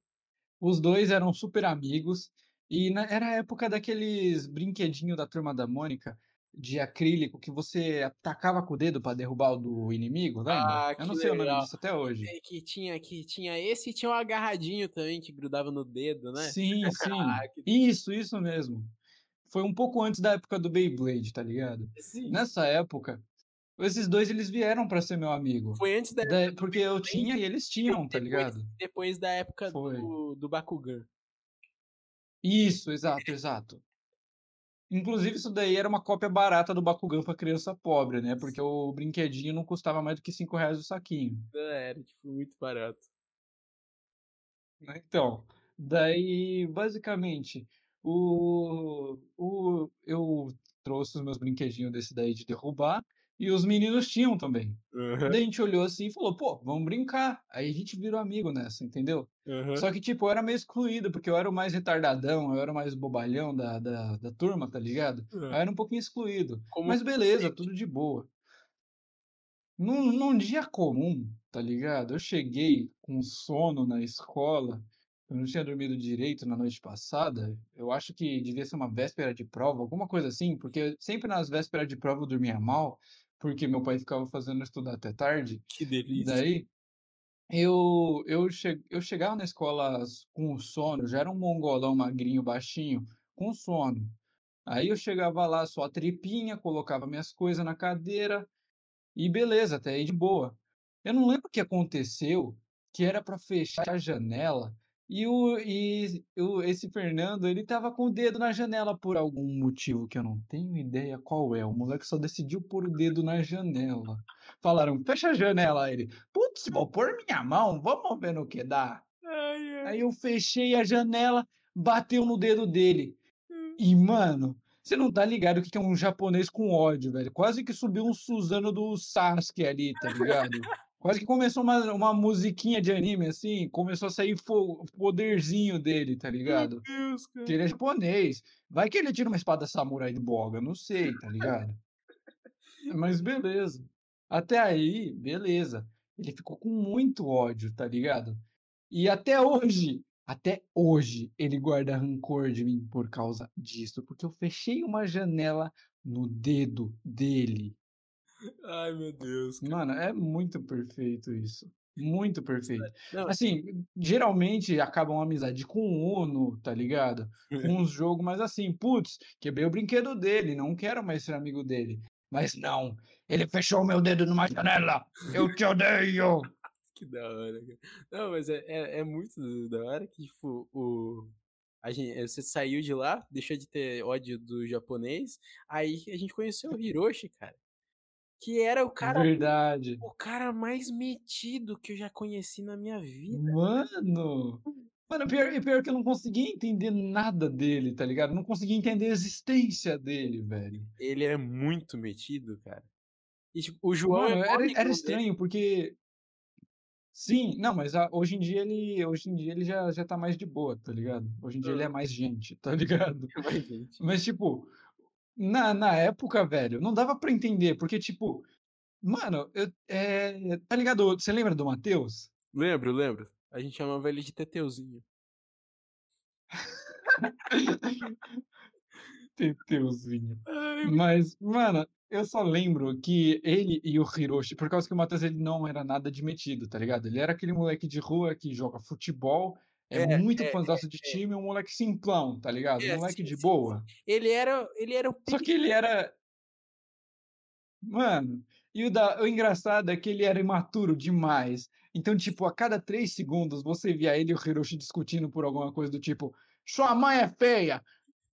Os 2 eram super amigos, e na era a época daqueles brinquedinho da Turma da Mônica, de acrílico, que você tacava com o dedo pra derrubar o do inimigo, lembra? Ah, Eu não sei o nome legal. disso até hoje. Que que tinha que tinha esse e tinha o agarradinho também que grudava no dedo, né. Sim, *laughs* sim. Ah, que Isso, isso mesmo. Foi um pouco antes da época do Beyblade, tá ligado. Sim. Nessa época, esses 2 eles vieram pra ser meu amigo. Foi antes da Da porque eu tinha e eles tinham, tá depois ligado. depois da época Foi. do do Bakugan. Isso, exato, exato. Inclusive isso daí era uma cópia barata do Bakugan pra criança pobre, né, porque o brinquedinho não custava mais do que R$5 o saquinho. É, era, tipo, muito barato. Né, então, daí basicamente, o o eu trouxe os meus brinquedinho desse daí de derrubar, e os meninos tinham também. Aham. Daí a gente olhou assim e falou: "Pô, vamos brincar", aí a gente virou amigo nessa, entendeu. Aham. Só que tipo, eu era meio excluído, porque eu era o mais retardadão, eu era o mais bobalhão da da da turma, tá ligado. Aí eu era um pouquinho excluído, Como mas beleza, sempre. tudo de boa. Num num dia comum, tá ligado, eu cheguei com sono na escola, eu não tinha dormido direito na noite passada, eu acho que devia ser uma véspera de prova, alguma coisa assim, porque sempre nas vésperas de prova eu dormia mal, porque meu pai ficava fazendo estudar até tarde. Que delícia. Daí, eu eu che eu chegava na escola com sono, já era um mongolão magrinho, baixinho, com sono. Aí eu chegava lá só a tripinha, colocava minhas coisa na cadeira, e beleza, até aí de boa. Eu não lembro o que aconteceu, que era pra fechar a janela, e o e o esse Fernando, ele estava com o dedo na janela por algum motivo que eu não tenho ideia qual é, o moleque só decidiu pôr o dedo na janela. Falaram: "Fecha a janela", aí ele: "Putz, vou pôr minha mão, vamos ver no que dá". Ai, ai. Aí eu fechei a janela, bateu no dedo dele. Hum. E mano, você não tá ligado o que que é um japonês com ódio, velho, quase que subiu um Suzano do Sasuke ali, tá ligado. *laughs* Quase que começou uma uma musiquinha de anime, assim, começou a sair fo poderzinho dele, tá Meu ligado. Deus, Que cara. ele é japonês, vai que ele tira uma espada samurai do Boga, não sei, tá ligado. Mas beleza. Até aí, beleza. Ele ficou com muito ódio, tá ligado. E até hoje, até hoje, ele guarda rancor de mim por causa disso, porque eu fechei uma janela no dedo dele. Ai, meu Deus, cara. Mano, é muito perfeito isso, muito perfeito. Não Assim, geralmente acaba uma amizade com Uno, tá ligado, com *laughs* uns jogo mais assim: "Putz, quebrei o brinquedo dele, não quero mais ser amigo dele". Mas não, ele fechou o meu dedo numa janela, eu te odeio. *laughs* Que da hora, cara. Não, mas é é é muito da hora que, tipo, o a gen eh, você saiu de lá, deixou de ter ódio do japonês, aí a gente conheceu o Hiroshi, cara. Que era o cara Verdade. o cara mais metido que eu já conheci na minha vida. Mano, mano, pior pior que eu não conseguia entender nada dele, tá ligado, não conseguia entender a existência dele, velho. Ele é muito metido, cara. E tipo, o João é Mano, mó era era estranho, porque Sim, não, mas a hoje em dia ele hoje em dia ele já já tá mais de boa, tá ligado. Hoje em dia ele é mais gente, tá *laughs* ligado. Mais gente. Mas tipo, na na época, velho, não dava pra entender, porque tipo, mano, eu eh, tá ligado, você lembra do Matheus? Lembro, lembro. A gente chamava ele de Teteuzinho. *laughs* Teteuzinho. Ai, Mas, mano, eu só lembro que ele e o Hiroshi por causa que o Matheus ele não era nada de metido, tá ligado. Ele era aquele moleque de rua que joga futebol, é É, é, muito é, de é. time, um moleque simplão, tá ligado, É, moleque de boa. Ele era ele era o Só que ele era Mano, E o, da, o engraçado é que ele era imaturo demais. Então, tipo, a cada três segundos você via ele e o Hiroshi discutindo por alguma coisa do tipo: Sua mãe é feia!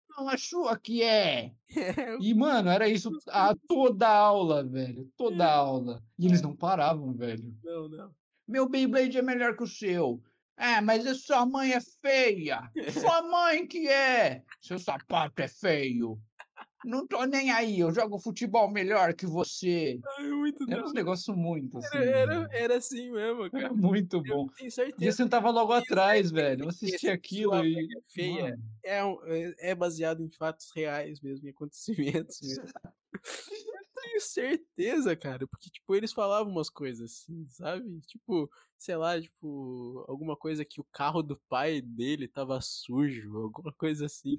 Não, a sua que é! *laughs* É, E, mano, era isso a toda aula, velho. Toda aula. E eles não paravam, velho. não, não. Meu Beyblade é melhor que o seu. É, mas a sua mãe é feia. Sua *laughs* mãe que é. Seu sapato é feio. Não tô nem aí, eu jogo futebol melhor que você. Ai, muito Era da uns negócios muito assim. Era, era, velho. era assim mesmo, cara. Era muito Eu bom. tenho E eu certeza sentava logo atrás, certeza velho. Eu esse aquilo e. é feia. É, um- é- é baseado em fatos reais mesmo, em acontecimentos mesmo. *laughs* Eu tenho certeza, cara, porque, tipo, eles falavam umas coisas assim, sabe? Tipo, sei lá, tipo, alguma coisa que o carro do pai dele tava sujo, alguma coisa assim.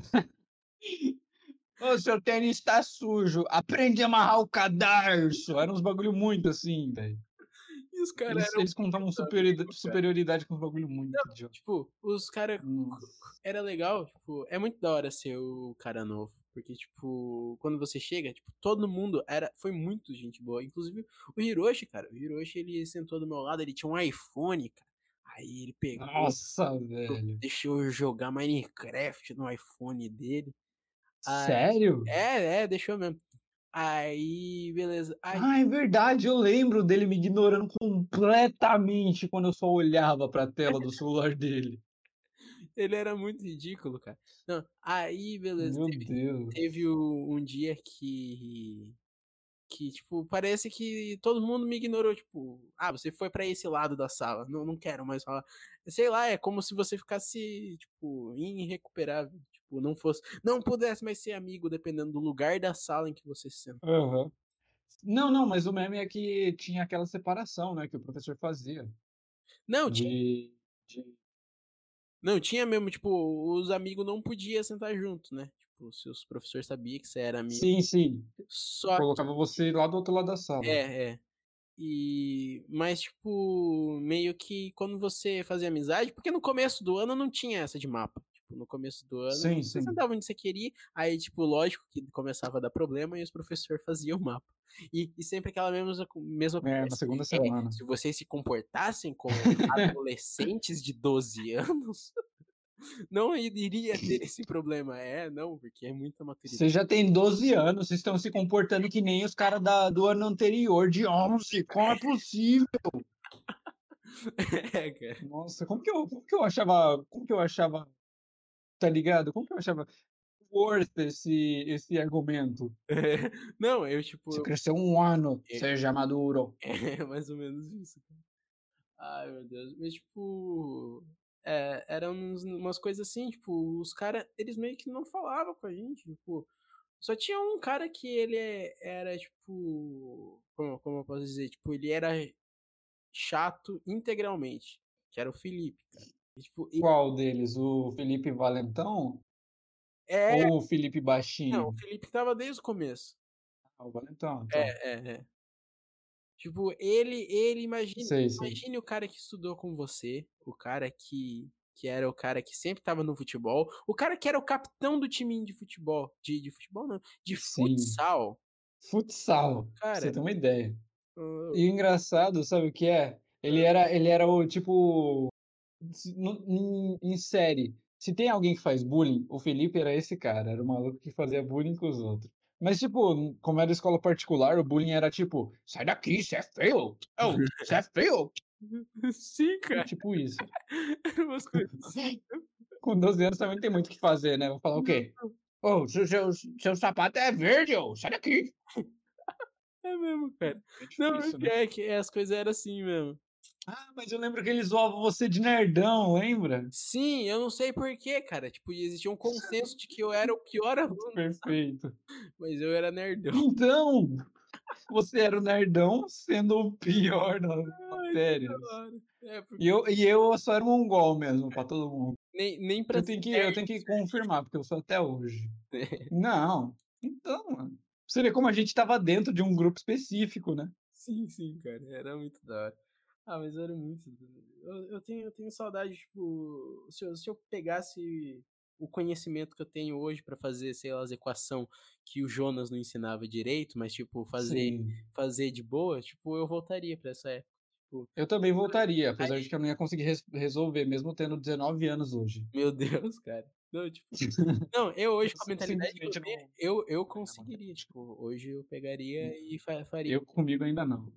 Ô, seu tênis tá sujo. Aprende a amarrar o cadarço. Era uns bagulho muito assim, velho. E os caras Eles, eram. eles contavam superioridade, superioridade com uns bagulho muito Não, tipo, os caras. Era legal, tipo, é muito da hora ser o cara novo. Porque, tipo, quando você chega, tipo, todo mundo era. Foi muito gente boa. Inclusive o Hiroshi, cara. O Hiroshi, ele sentou do meu lado, ele tinha um iPhone, cara. Aí ele pegou, Nossa, velho. deixou eu jogar Minecraft no iPhone dele. Ai. Sério? É, é, deixou mesmo. Aí, beleza. Aí, Ah, é verdade, eu lembro dele me ignorando completamente quando eu só olhava pra tela do celular dele. Ele era muito ridículo, cara. Não, aí, beleza. Meu Teve, Deus. teve um dia que. Que, tipo, parece que todo mundo me ignorou. Tipo, ah, você foi pra esse lado da sala. Não, não quero mais falar. Sei lá, é como se você ficasse, tipo, irrecuperável. Tipo, não fosse. Não pudesse mais ser amigo, dependendo do lugar da sala em que você se senta. Aham. Não, não, mas o meme é que tinha aquela separação, né, que o professor fazia. Não, tinha, De, de... não, tinha mesmo, tipo, os amigos não podiam sentar junto, né? Tipo, se os professores sabiam que você era amigo. Sim, sim. Só Colocava você lá do outro lado da sala. É, é. E mas tipo, meio que quando você fazia amizade, porque no começo do ano não tinha essa de mapa. Tipo, no começo do ano, Sim, você sim. sentava onde você queria, aí tipo, lógico que começava a dar problema e os professores *laughs* faziam o mapa. E, e sempre aquela mesma mesma É, na segunda É, semana. se vocês se comportassem como adolescentes de 12 *laughs* anos, não iria ter esse problema. É, não, porque é muita maturidade. Você já tem 12 anos, vocês estão se comportando que nem os caras do ano anterior, de 11. Como é possível? *laughs* É, cara. Nossa, como que eu, como que eu achava, como que eu achava, tá ligado? Como que eu achava worth esse, esse argumento? Não, eu tipo, Você cresceu um ano, É. seja maduro. É *laughs* mais ou menos isso. Ai, meu Deus. Mas, tipo. É, eram umas coisas assim, tipo, os caras, eles meio que não falavam com a gente, tipo. Só tinha um cara que ele é- era, tipo. Como, como eu posso dizer? Tipo, ele era chato integralmente. Que era o Felipe, cara. E, tipo, e- Qual deles? O Felipe Valentão é. ou o Felipe Não, Baixinho? o Felipe tava desde o começo. Ah, o Valentão, então. É, é, é. Tipo, ele, ele, imagine, Sei, sei. imagine o cara que estudou com você, o cara que, que era o cara que sempre tava no futebol, o cara que era o capitão do time de futebol, de, de futebol não, de Sim. futsal. Futsal, Cara, você ter uma ideia. ah, E o engraçado, sabe o que é? Ele era, ele era o tipo. Em, em série. Se tem alguém que faz bullying, o Felipe era esse cara. Era o maluco que fazia bullying com os outros. Mas, tipo, como era escola particular, o bullying era tipo: sai daqui, você é feio! Oh, você é feio! *laughs* sim, cara, Tipo isso. *laughs* umas coisas *laughs* assim. Com 12 anos também tem muito o que fazer, né? Vou falar o quê? Ô, seu, seu, seu sapato é verde, ô, sai daqui! É mesmo, cara. É Não, difícil, né? é que as coisas eram assim mesmo. Ah, mas eu lembro que eles zoavam você de nerdão, lembra? Sim, eu não sei porquê, cara. Tipo, existia um consenso de que eu era o pior *laughs* aluno, Perfeito. mas eu era nerdão. Então, você era o nerdão sendo o pior da hora. É, porque E eu, e eu só era um mongol mesmo, pra todo mundo. nem, nem pra Eu tenho, que, eu tenho que confirmar, porque eu sou até hoje. ser- *laughs* Não. Então, mano. Você vê como a gente tava dentro de um grupo específico, né? Sim, sim, cara. Era muito da hora. Ah, mas era muito. Eu, eu, tenho, eu tenho saudade, tipo. Se eu, se eu pegasse o conhecimento que eu tenho hoje pra fazer, sei lá, as equação que o Jonas não ensinava direito, mas, tipo, fazer Sim. fazer de boa, tipo, eu voltaria pra essa época, tipo Eu também voltaria, apesar Aí de que eu não ia conseguir res resolver mesmo tendo 19 anos hoje. Meu Deus, cara. Não, tipo *laughs* não, eu hoje com a mentalidade que eu eu eu conseguiria, tipo, hoje eu pegaria e fa faria. Eu comigo ainda não.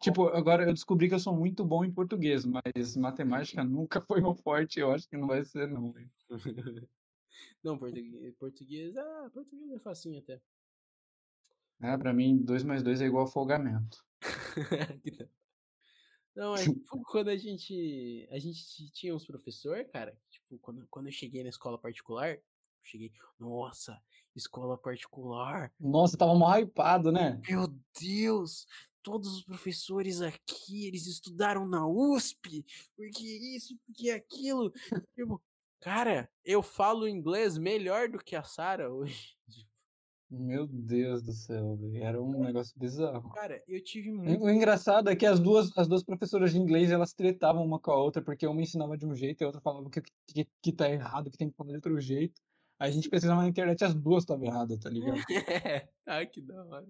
Tipo, agora eu descobri que eu sou muito bom em português, mas matemática *laughs* nunca foi meu forte, eu acho que não vai ser não. *laughs* Não, portuguê português, ah, português é facinho até. É, pra mim 2 mais 2 é igual *laughs* da Não, é tipo quando a gente a gente ti tinha uns professor, cara, tipo, quando quando eu cheguei na escola particular, cheguei: "Nossa, escola particular" Nossa, estava mó hypado, né? "Meu Deus, todos os professores aqui, eles estudaram na USP, porque isso, porque aquilo", *laughs* tipo, cara, eu falo inglês melhor do que a Sara *laughs* hoje, Meu Deus do céu, velho, era um negócio bizarro. Cara, eu tive O muito o engraçado é que as 2 as 2 professoras de inglês, elas tretavam uma com a outra, porque uma ensinava de um jeito e a outra falava que que que tá errado, que tem que falar de outro jeito. A gente pesquisava na internet as 2 estava errada, tá ligado? *laughs* Ai, que da hora.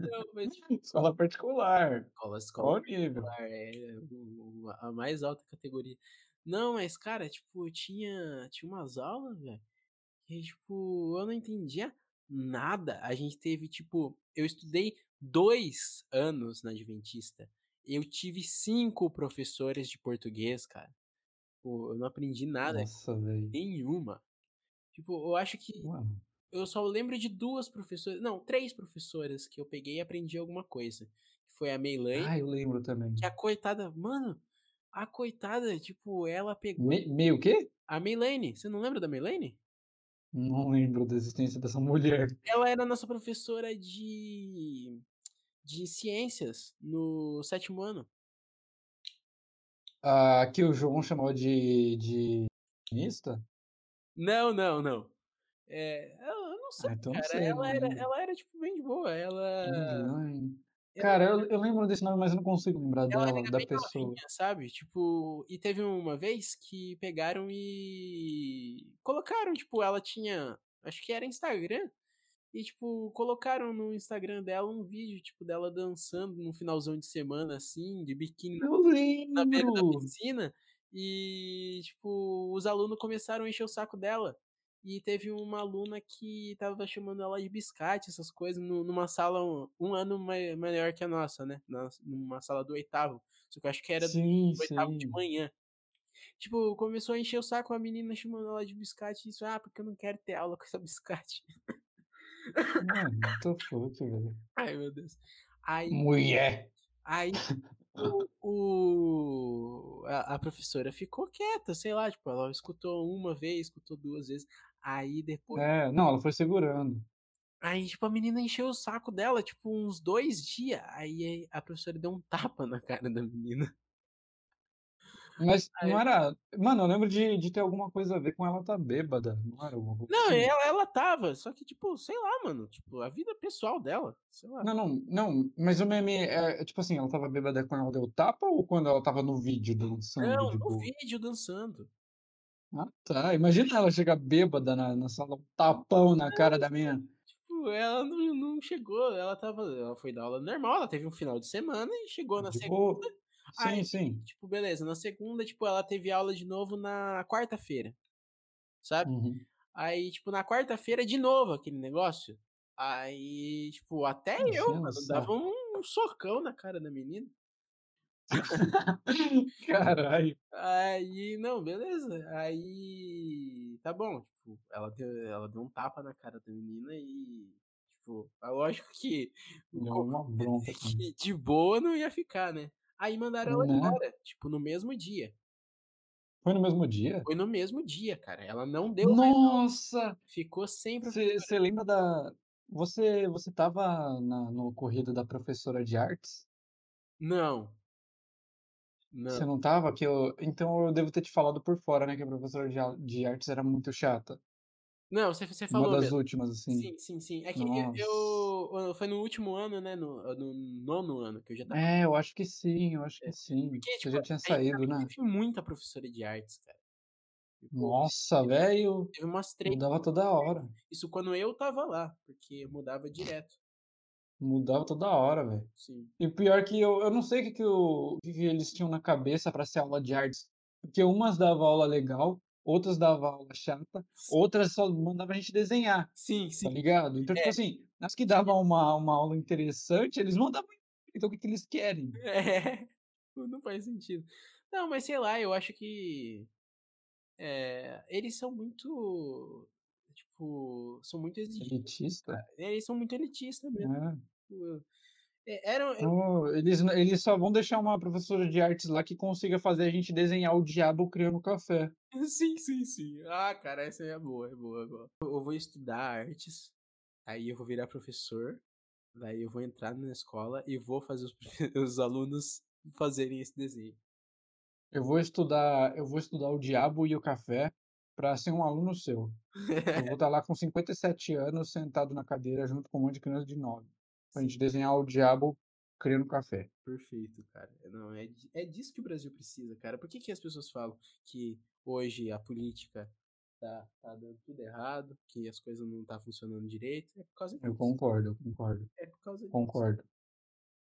Não, mas *laughs* Escola particular, Escola escola nível. particular, é a mais alta categoria. Não, mas cara, tipo, tinha tinha umas aulas, velho, que tipo, eu não entendia nada. A gente teve, tipo eu estudei 2 anos na adventista, eu tive 5 professores de português, cara. Pô, eu não aprendi nada, Nossa, velho. nenhuma. Tipo, eu acho que Mano. eu só lembro de 2 professoras não, 3 professoras que eu peguei e aprendi alguma coisa, que foi a Meilane, Ah, eu lembro também. que a coitada mano, a coitada, tipo, ela pegou Me Mei o quê? A Meilane, você não lembra da Meilane? Não lembro da existência dessa *laughs* mulher. Ela era nossa professora de de ciências no 7º ano. A que o João chamou de de mista? Não, não, não. Eh, eu não sei, Ah, então não cara, sei, não ela era lembro. ela era, tipo, bem de boa, ela Cara, eu eu lembro desse nome, mas eu não consigo lembrar ela dela, da pessoa. novinha, sabe, tipo, e teve uma vez que pegaram e colocaram, tipo, ela tinha acho que era Instagram, e, tipo, colocaram no Instagram dela um vídeo, tipo, dela dançando no finalzão de semana, assim, de biquíni Eu na beira da piscina, e, tipo, os aluno começaram a encher o saco dela. E teve uma aluna que estava chamando ela de biscate, essas coisas, nu numa sala um 1 ano mai maior que a nossa, né, numa sala do 8º, só que eu acho que era do Sim, 8º de sim. manhã. Tipo, começou a encher o saco, a menina chamando ela de biscate, isso: "Ah, porque eu não quero ter aula com essa biscate". Mano, the fuck, velho. Ai, meu Deus. Aí Mulher. aí o o a a professora ficou quieta, sei lá, tipo, ela escutou 1 vez, escutou 2 vezes, aí depois É, não, ela foi segurando. Aí, tipo, a menina encheu o saco dela, tipo, uns 2 dia, aí a professora deu um tapa na cara da menina. Mas não Aí era mano, eu lembro de de ter alguma coisa a ver com ela estar bêbada, não era alguma coisa Não, assim? ela ela estava, só que, tipo, sei lá, mano, tipo, a vida pessoal dela, sei lá. Não, não, não, mas o meme é, tipo assim, ela estava bêbada quando ela deu tapa ou quando ela estava no vídeo dançando Não, no boa? vídeo dançando. Ah, tá, imagina ela chegar bêbada na na sala, um tapão na cara da mina. Tipo, ela não não chegou, ela estava ela foi dar aula normal, ela teve um final de semana e chegou na De segunda, boa. aí, Sim, sim. tipo, beleza, na segunda, tipo, ela teve aula de novo na quarta-feira, sabe. Uhum. Aí, tipo, na quarta-feira de novo aquele negócio, aí, tipo, até eu, Enchendo o mano, dava um socão na cara da menina. *laughs* Caralho. Aí não, beleza, aí tá bom, tipo, ela deu ela deu um tapa na cara da menina e, tipo, é lógico que co uma bronca *laughs* que de boa não ia ficar, né. Aí mandaram ela Né. embora, tipo, no mesmo dia. Foi no mesmo dia? Foi no mesmo dia, cara, ela não deu mais. Nossa! Ficou sem Você lembra da você você estava na no ocorrido da professora de artes? Não. Você Não. não estava? Que eu então eu devo ter te falado por fora, né, que a professora de de artes era muito chata. Não, você você Uma falou das mesmo. últimas, assim. Sim, sim, sim. É que eu Nossa. eu foi no último ano, né, no no 9º ano que eu já estava É, eu acho que sim, eu acho É, que sim. porque, Você tipo, já tinha saído, né? teve muita professora de artes, cara. Pô, Nossa, velho, teve umas 3 mudava toda hora. Isso quando eu estava lá, porque mudava direto. Mudava toda hora, velho. Sim. E pior que eu eu não sei o que que o que que eles tinham na cabeça pra ser aula de artes, porque umas dava aula legal, outras dava aula chata, outras só mandava a gente desenhar, Sim, sim. tá ligado? Então, tipo É. assim, as que davam uma uma aula interessante, eles mandavam então o que que eles querem? *laughs* É, não faz sentido. Não, mas sei lá, eu acho que, eh, eles são muito, tipo, são muito exigentes, Elitista? cara. Eles são muito elitista mesmo. É. Tipo, eh, eram eles eles só vão deixar uma professora de artes lá que consiga fazer a gente desenhar o diabo criando café. *laughs* Sim, sim, sim. Ah, cara, essa é boa, é boa, é boa. Eu vou estudar artes, aí eu vou virar professor, daí eu vou entrar na escola e vou fazer os *laughs* os alunos fazerem esse desenho. Eu vou estudar eu vou estudar o diabo e o café pra ser um aluno seu. Eu vou estar *laughs* lá com 57 anos sentado na cadeira junto com um monte de criança de 9, pra gente desenhar o diabo criando café. Perfeito, cara. Não, é é disso que o Brasil precisa, cara. Por que que as pessoas falam que hoje a política tá tá dando tudo errado, que as coisas não tá funcionando direito? É por causa Eu disso. concordo, eu concordo. É por causa disso. Concordo.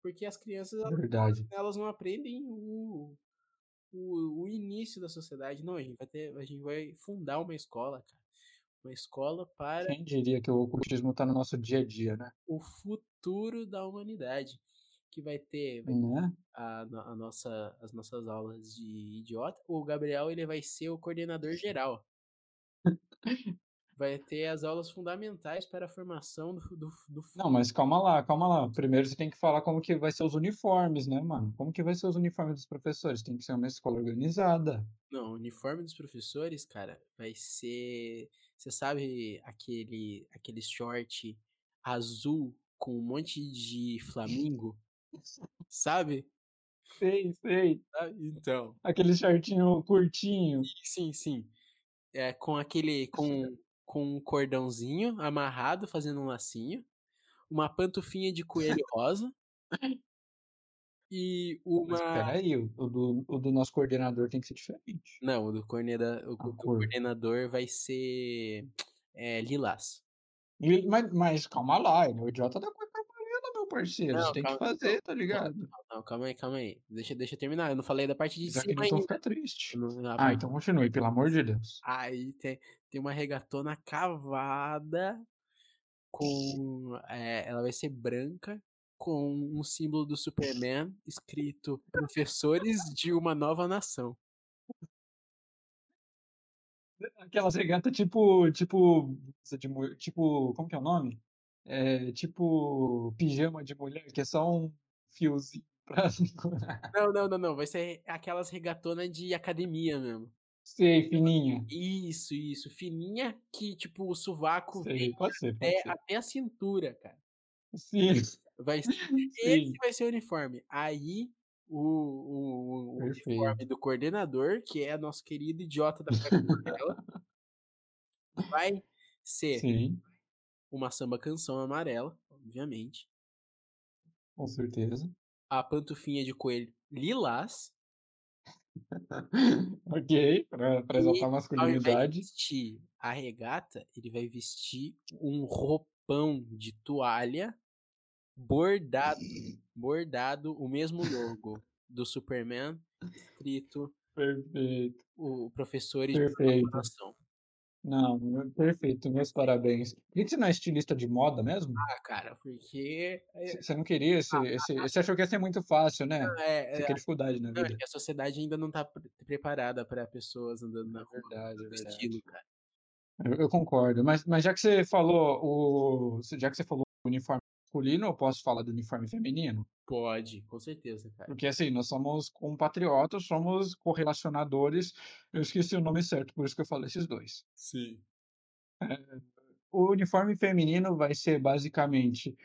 Porque as crianças elas Verdade. elas não aprendem o o o início da sociedade. Não, a gente vai ter a gente vai fundar uma escola, cara. Uma escola para Quem diria que o ocultismo tá no nosso dia a dia, né? o futuro da humanidade, que vai ter Né? a a nossa as nossas aulas de idiota. O Gabriel, ele vai ser o coordenador geral. Vai ter as aulas fundamentais para a formação do do do Não, mas calma lá, calma lá. Primeiro você tem que falar como que vai ser os uniformes, né, mano? Como que vai ser os uniformes dos professores? Tem que ser uma escola organizada. Não, o uniforme dos professores, cara, vai ser você sabe aquele aquele short azul com um monte de *laughs* flamingo? Sabe? Sei, sei. Ah, então. Aquele shortinho curtinho. Sim, sim. É, com aquele com com um cordãozinho amarrado, fazendo um lacinho, uma pantufinha de coelho *laughs* rosa e uma espera aí, o o do o do nosso coordenador tem que ser diferente. Não, o do coorneda o A do coordenador vai ser, eh, lilás. Mas mas calma lá, ele é o idiota da cueca meu parceiro. Você Não, tem que calma fazer, tá não, ligado? não, não, calma aí, calma aí. Deixa deixa eu terminar, eu não falei da parte de Os cima ficar triste. Não Ah, então continue, pelo amor de Deus. Aí tem tem uma regatona cavada com, eh, ela vai ser branca, com um símbolo do Superman escrito "Professores de uma nova nação". Aquelas regata tipo tipo tipo, como que é o nome? Eh, tipo pijama de mulher, que é só um fiozinho *laughs* pra segurar. Não, não, não, não, vai ser aquelas regatona de academia mesmo. Sei, fininha. Isso, isso, fininha que, tipo, o sovaco vem Sei, pode ser, pode até ser. até a cintura, cara. Sim. Vai *laughs* ser esse Sim. vai ser o uniforme. Aí o o o uniforme do coordenador, que é nosso querido idiota da amarela vai ser Sim. Uma samba canção amarela, obviamente. Com certeza. A pantufinha de coelho lilás. *laughs* Ok, pra pra exaltar a masculinidade. vestir a regata, ele vai vestir um roupão de toalha bordado bordado, o mesmo logo do Superman, escrito Perfeito. o professores de Perfeito. nação. Não, perfeito, meus parabéns. Por que que você não é estilista de moda mesmo? Ah, cara, porque Você você não queria esse a esse a a você achou que ia ser muito fácil, né? Não, é Você é dificuldade na não, é vida. a sociedade ainda não tá pre preparada pra pessoas andando na É rua verdade, é verdade. estilo, cara. Eu eu concordo, mas mas já que você falou o já que você falou o uniforme masculino, eu posso falar do uniforme feminino? Pode, com certeza, cara. Porque, assim, nós somos compatriotas, somos correlacionadores, eu esqueci o nome certo, por isso que eu falei esses 2. Sim. Eh, o uniforme feminino vai ser basicamente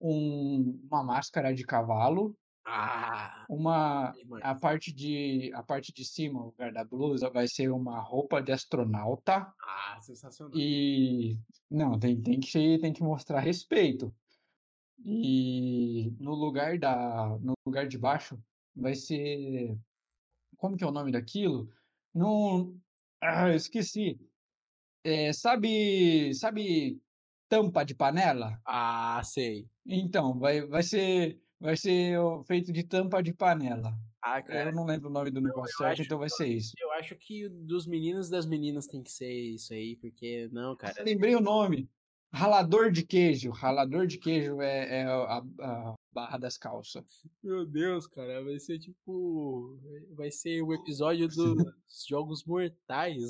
um uma máscara de cavalo Ah, uma a parte de a parte de cima, o lugar da blusa, vai ser uma roupa de astronauta. Ah, sensacional. E não, tem tem que tem que mostrar respeito. E no lugar da no lugar de baixo vai ser como que é o nome daquilo? Não Ah, eu esqueci. Eh, sabe sabe tampa de panela? Ah, sei. Então, vai vai ser vai ser feito de tampa de panela. Ah, Eu não lembro o nome do negócio eu certo, acho então vai ser isso. eu acho que dos meninos das meninas tem que ser isso aí, porque não, cara lembrei o nome, ralador de queijo. Ralador de queijo é é a a barra das calça. Meu Deus, cara, vai ser tipo vai ser o episódio dos jogos mortais,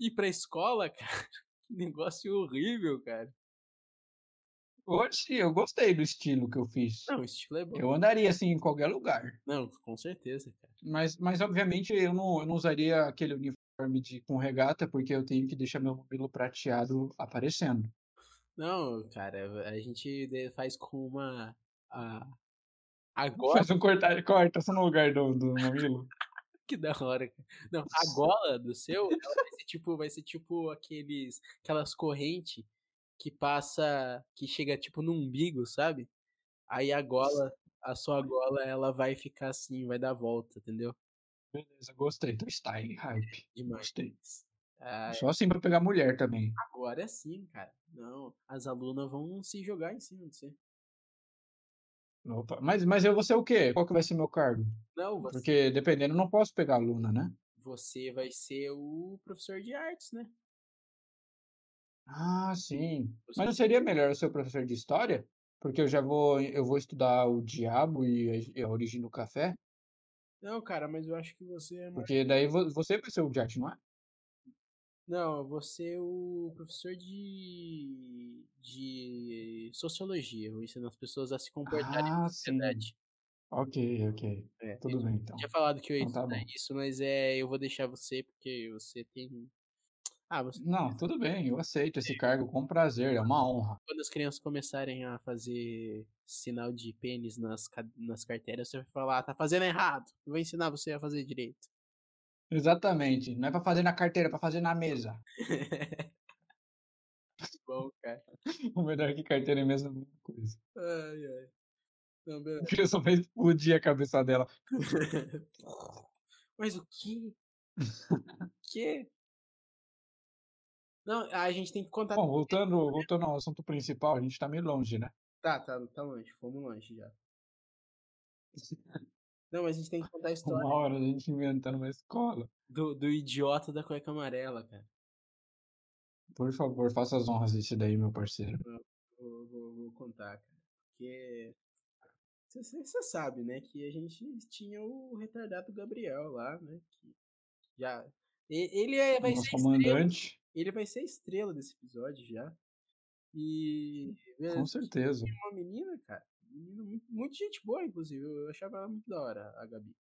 ir *laughs* pra escola, *laughs* cara, que negócio horrível, cara. Oxe, eu gostei do estilo que eu fiz. Não, o estilo é bom. Eu andaria assim em qualquer lugar. Não, com certeza, cara. Mas mas obviamente eu não eu não usaria aquele uniforme de com regata, porque eu tenho que deixar meu mamilo prateado aparecendo. Não, cara, a gente faz com uma a a gola *laughs* Faz um cortar corta só no lugar do do mamilo. *laughs* Que da hora, cara. Não, a *laughs* gola do seu, vai ser tipo vai ser tipo aqueles aquelas corrente que passa que chega tipo no umbigo, sabe. Aí a gola a sua gola ela vai ficar assim, vai dar volta, entendeu. Beleza, gostei do style, hype, Demais. gostei. Ah, Só assim pra pegar mulher também. agora sim, cara. Não, as alunas vão se jogar em cima de você. Opa, mas mas eu vou ser o quê? Qual que vai ser meu cargo? Não, você Porque dependendo eu não posso pegar aluna, né? você vai ser o professor de artes, né. Ah, sim. Você Mas não seria melhor eu ser o professor de história? Porque eu já vou eu vou estudar o diabo e a e a origem do café, Não, cara, mas eu acho que você é porque daí vo você vai ser o arte, não é? Não, eu vou ser o professor de de sociologia, vou ensinar as pessoas a se comportarem na Ah, sim. sociedade. Ok, ok. É, eu Tudo bem eu então. tinha falado que eu ia Então tá bom. isso, mas, eh, eu vou deixar você, porque você tem ah, você Não, tudo bem, eu aceito esse cargo com prazer, é uma honra. quando as crianças começarem a fazer sinal de pênis nas nas carteiras, você vai falar: "Tá fazendo errado, eu vou ensinar você a fazer direito". Exatamente, não é pra fazer na carteira, é pra fazer na mesa. *laughs* Bom, cara. *laughs* O melhor é que carteira é a mesma coisa. Ai, ai. Não, beleza. A criança vai explodir a cabeça dela. *laughs* Mas o quê? Quê? Não, a gente tem que contar Bom, voltando voltando ao assunto principal, a gente tá meio longe, né? Tá, tá tá longe, fomos longe já. *laughs* Não, mas a gente tem que contar a Uma história hora a gente inventando uma escola. do do idiota da cueca amarela, cara. Por favor, faça as honras desse daí, meu parceiro. Vou vou vou contar, cara, porque você sabe, né, que a gente tinha o retardado Gabriel lá, né, que já ele é vai Nosso ser comandante, ele vai ser a estrela desse episódio já. E, com beleza, certeza. uma menina, cara, menina muito muito gente boa inclusive, eu eu achava ela muito da hora, a Gabi.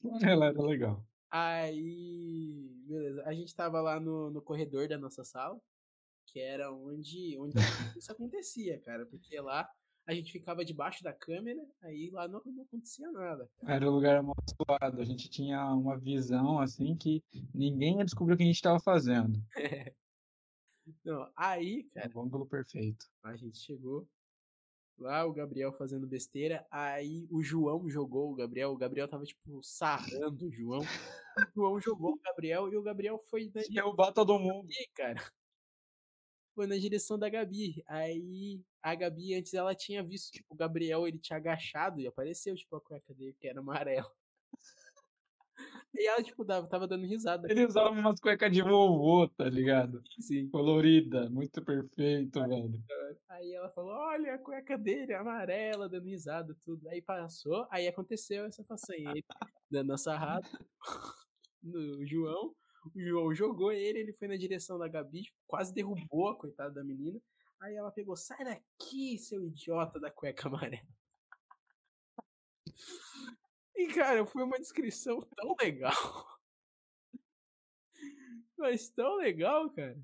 *laughs* Ela era legal. Aí, beleza, a gente estava lá no no corredor da nossa sala, que era onde onde isso *laughs* acontecia, cara, porque lá a gente ficava debaixo da câmera, aí lá não não acontecia nada, cara. Era o lugar amaldiçoado, a gente tinha uma visão, assim, que ninguém ia descobrir o que a gente estava fazendo. *laughs* Não, aí, cara, O ângulo perfeito. a gente chegou lá, o Gabriel fazendo besteira, aí o João jogou o Gabriel, o Gabriel estava, tipo, sarrando o João, o João jogou o Gabriel e o Gabriel foi Derrubar todo mundo. Gabi, cara. Foi na direção da Gabi. Aí a Gabi antes ela tinha visto, tipo, o Gabriel ele tinha agachado e apareceu, tipo, a cueca dele, que era amarela. *laughs* E ela, tipo, dava, tava dando risada. Ele usava umas cuecas de vovô, tá ligado? Sim. Colorida, muito perfeito, velho. Aí ela falou, olha a cueca dele, amarela, dando risada, tudo. Aí passou, aí aconteceu essa façanha. Ele dando a sarrada no João. O João jogou ele, ele foi na direção da Gabi, tipo, quase derrubou a coitada da menina. Aí ela pegou, sai daqui, seu idiota da cueca amarela. E, cara, foi uma descrição tão legal. Mas tão legal, cara.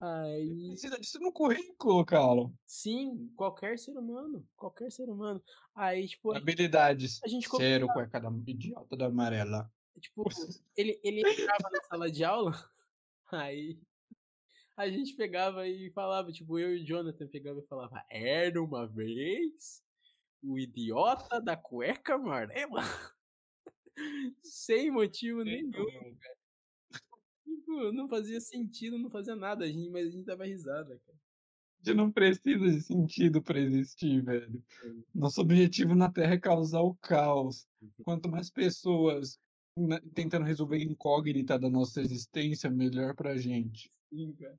Aí. Precisa disso no currículo, cara. Sim, qualquer ser humano. Qualquer ser humano. Aí, tipo, Habilidades. a gente Ser o cueca da idiota da amarela. Tipo, *laughs* ele, ele entrava na sala de aula, *laughs* aí a gente pegava e falava, tipo, eu e o Jonathan pegava e falava, era uma vez o idiota da cueca amarela. *laughs* Sem motivo nenhum, cara. Tipo, não fazia sentido, não fazia nada, a gente, mas a gente dava risada, cara. A gente não precisa de sentido pra existir, velho. Nosso objetivo na Terra é causar o caos. Quanto mais pessoas né, tentando resolver a incógnita da nossa existência, melhor pra gente. Sim, cara.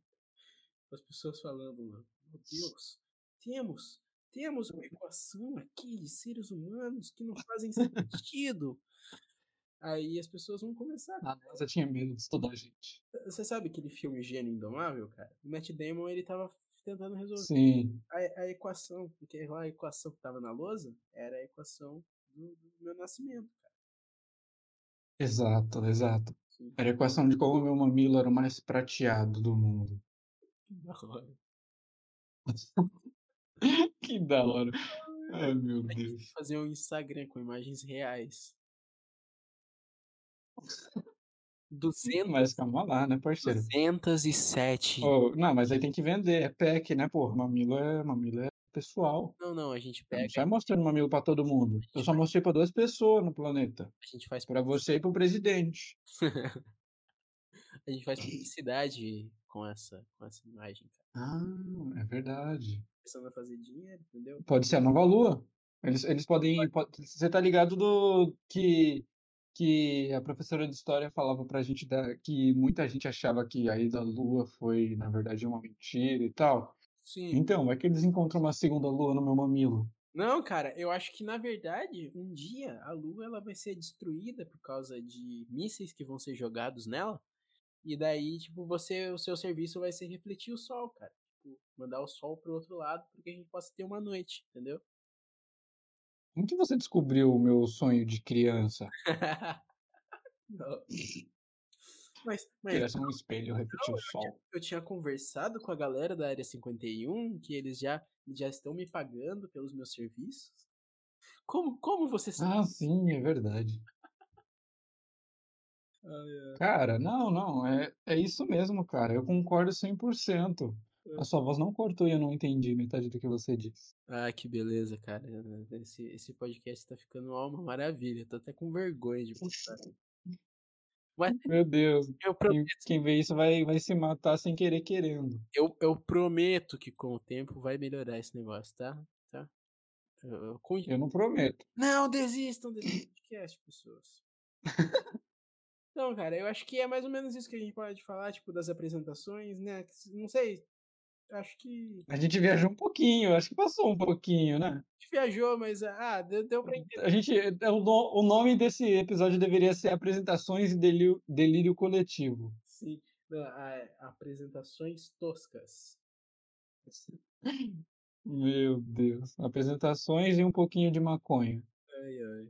As pessoas falando, mano, meu Deus, temos, temos uma equação aqui de seres humanos que não fazem *laughs* sentido. Aí as pessoas vão começar. A NASA tinha medo de estudar a gente. Você sabe aquele filme Gênio Indomável, cara? O Matt Damon, ele tava tentando resolver Sim. a, a equação, porque lá a equação que tava na lousa era a equação do, do meu nascimento. Exato, exato. Era a equação de como o meu mamilo era o mais prateado do mundo. Que da hora. *laughs* que da hora. Ai, meu A gente tem Deus. fazer um Instagram com imagens reais. 200, Mas calma lá, né, parceiro? 207. Ô, não, mas aí tem que vender, é pack, né, pô? Mamilo é, mamilo é pessoal. Não, não, a gente Eu pega, Não sai mostrando mamilo pra todo mundo. Eu só mostrei pra duas pessoas no planeta. a gente faz Pra você e pro presidente. *laughs* a gente faz *laughs* publicidade com essa, com essa imagem, cara. Ah, é verdade. Começando a fazer dinheiro, entendeu? Pode ser a nova lua. Eles, eles podem. pode- você tá ligado do que, que a professora de história falava pra gente da, que muita gente achava que a ida à lua foi, na verdade, uma mentira e tal. Sim. Então, é que eles encontram uma segunda lua no meu mamilo. Não, cara, eu acho que na verdade, um dia a Lua ela vai ser destruída por causa de mísseis que vão ser jogados nela. E daí, tipo, você, o seu serviço vai ser refletir o sol, cara. Tipo, mandar o sol pro outro lado para que a gente possa ter uma noite, entendeu? Como que você descobriu o meu sonho de criança? *laughs* Não. Mas, mas ser um espelho, refletir o sol. eu tinha conversado com a galera da área 51 que eles já, já estão me pagando pelos meus serviços. Como, como você sabe? Ah, sim, é verdade. Cara, não, não, é, é isso mesmo, cara. Eu concordo 100%. A sua voz não cortou e eu não entendi metade do que você disse. Ah, que beleza, cara. Esse, esse podcast tá ficando uma maravilha. Tô até com vergonha de postar. Mas *laughs* Meu Deus, eu quem, prometo, quem vê isso vai, vai se matar sem querer querendo. eu, eu prometo que com o tempo vai melhorar esse negócio, tá? Tá? Eu, eu, com- Eu não prometo. Não, desistam desse podcast, pessoas. Não, cara, eu acho que é mais ou menos isso que a gente pode falar, tipo, das apresentações, né? Não sei. Acho que A gente viajou um pouquinho, acho que passou um pouquinho, né? a gente viajou, mas ah, deu, deu pra entender. A gente, é, o, no- o nome desse episódio deveria ser Apresentações e Delírio, Delírio Coletivo. Sim. Não, ah, apresentações toscas. Meu Deus. Apresentações e um pouquinho de maconha. Ai, ai.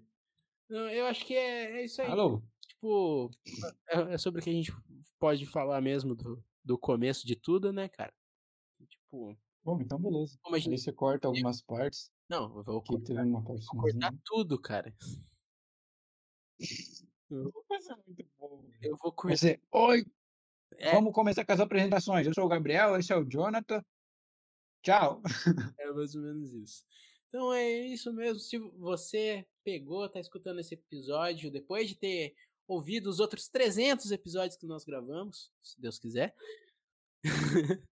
Não, eu acho que é, é isso aí. Alô? Tipo, é, é sobre o que a gente pode falar mesmo do, do começo de tudo, né, cara? Tipo, Bom, então beleza. como a Aí você corta algumas partes, Não, eu vou cortar, teve uma vou cortar tudo, cara. *laughs* Ser muito bom. eu vou cortar. ser, oi, É, vamos começar com as apresentações. Eu sou o Gabriel, esse é o Jonathan. Tchau. *laughs* é mais ou menos isso. Então é isso mesmo. Se você pegou, tá escutando esse episódio depois de ter ouvido os outros 300 episódios que nós gravamos, se Deus quiser. *laughs*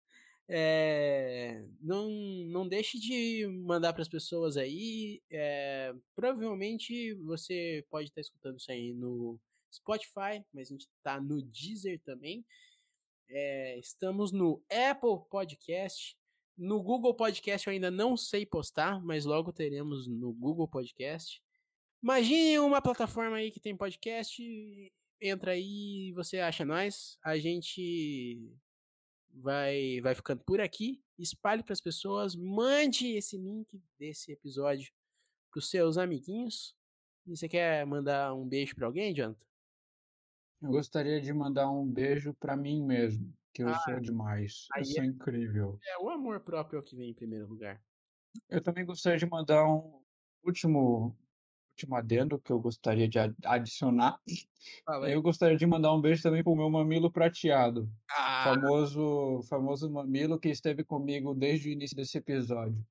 É, não, não deixe de mandar para as pessoas aí. é, provavelmente você pode estar escutando isso aí no Spotify, mas a gente está no Deezer também. É, estamos no Apple Podcast. No Google Podcast eu ainda não sei postar, mas logo teremos no Google Podcast. Imagine uma plataforma aí que tem podcast. Entra aí e você acha nós. A gente vai vai ficando por aqui. Espalhe para as pessoas, mande esse link desse episódio para os seus amiguinhos. E você quer mandar um beijo para alguém, Jonathan? Eu gostaria de mandar um beijo pra mim mesmo, que eu Ah, sou demais. Eu sou incrível. É o amor próprio é o que vem em primeiro lugar. Eu também gostaria de mandar um último, último adendo que eu gostaria de adicionar. Aí. Eu gostaria de mandar um beijo também pro meu mamilo prateado. Ah, Famoso, famoso mamilo que esteve comigo desde o início desse episódio.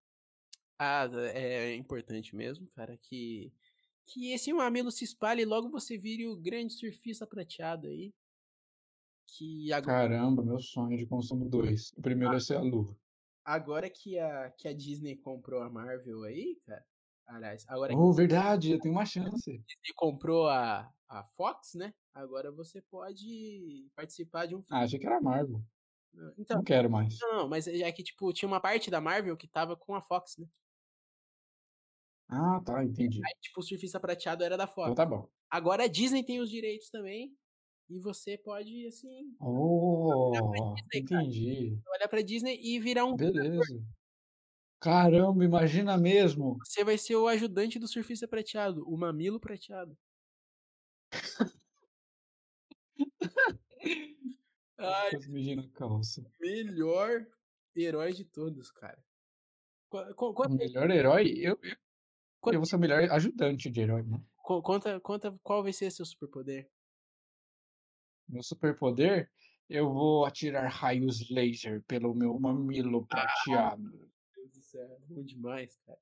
ah, é importante mesmo, cara, que Que esse mamilo se espalhe e logo você vire o grande surfista prateado aí. Que ago Caramba, meu sonho de consumo 2. O primeiro é ser a lua. agora que a que a Disney comprou a Marvel aí, cara, aliás, agora Oh, verdade, eu tenho uma *laughs* chance. Disney comprou a a Fox, né, agora você pode participar de um Ah, achei que era Marvel. Então Não quero mais. não, mas é que, tipo, tinha uma parte da Marvel que estava com a Fox, né. Ah, tá, entendi. Aí, tipo, o surfista prateado era da Então Fox. tá bom. Agora a Disney tem os direitos também, e você pode, assim, Oh, Disney, entendi. olhar pra Disney e virar um Beleza. Caramba, imagina mesmo. Você vai ser o ajudante do surfista prateado, o mamilo prateado. Ai. Quase mijei na calça. Melhor herói de todos, cara. Quanto melhor herói? Eu eu eu vou ser o melhor ajudante de herói, né. co conta conta qual vai ser seu superpoder. Meu superpoder? Eu vou atirar raios laser pelo meu mamilo prateado. Do céu, bom demais, cara.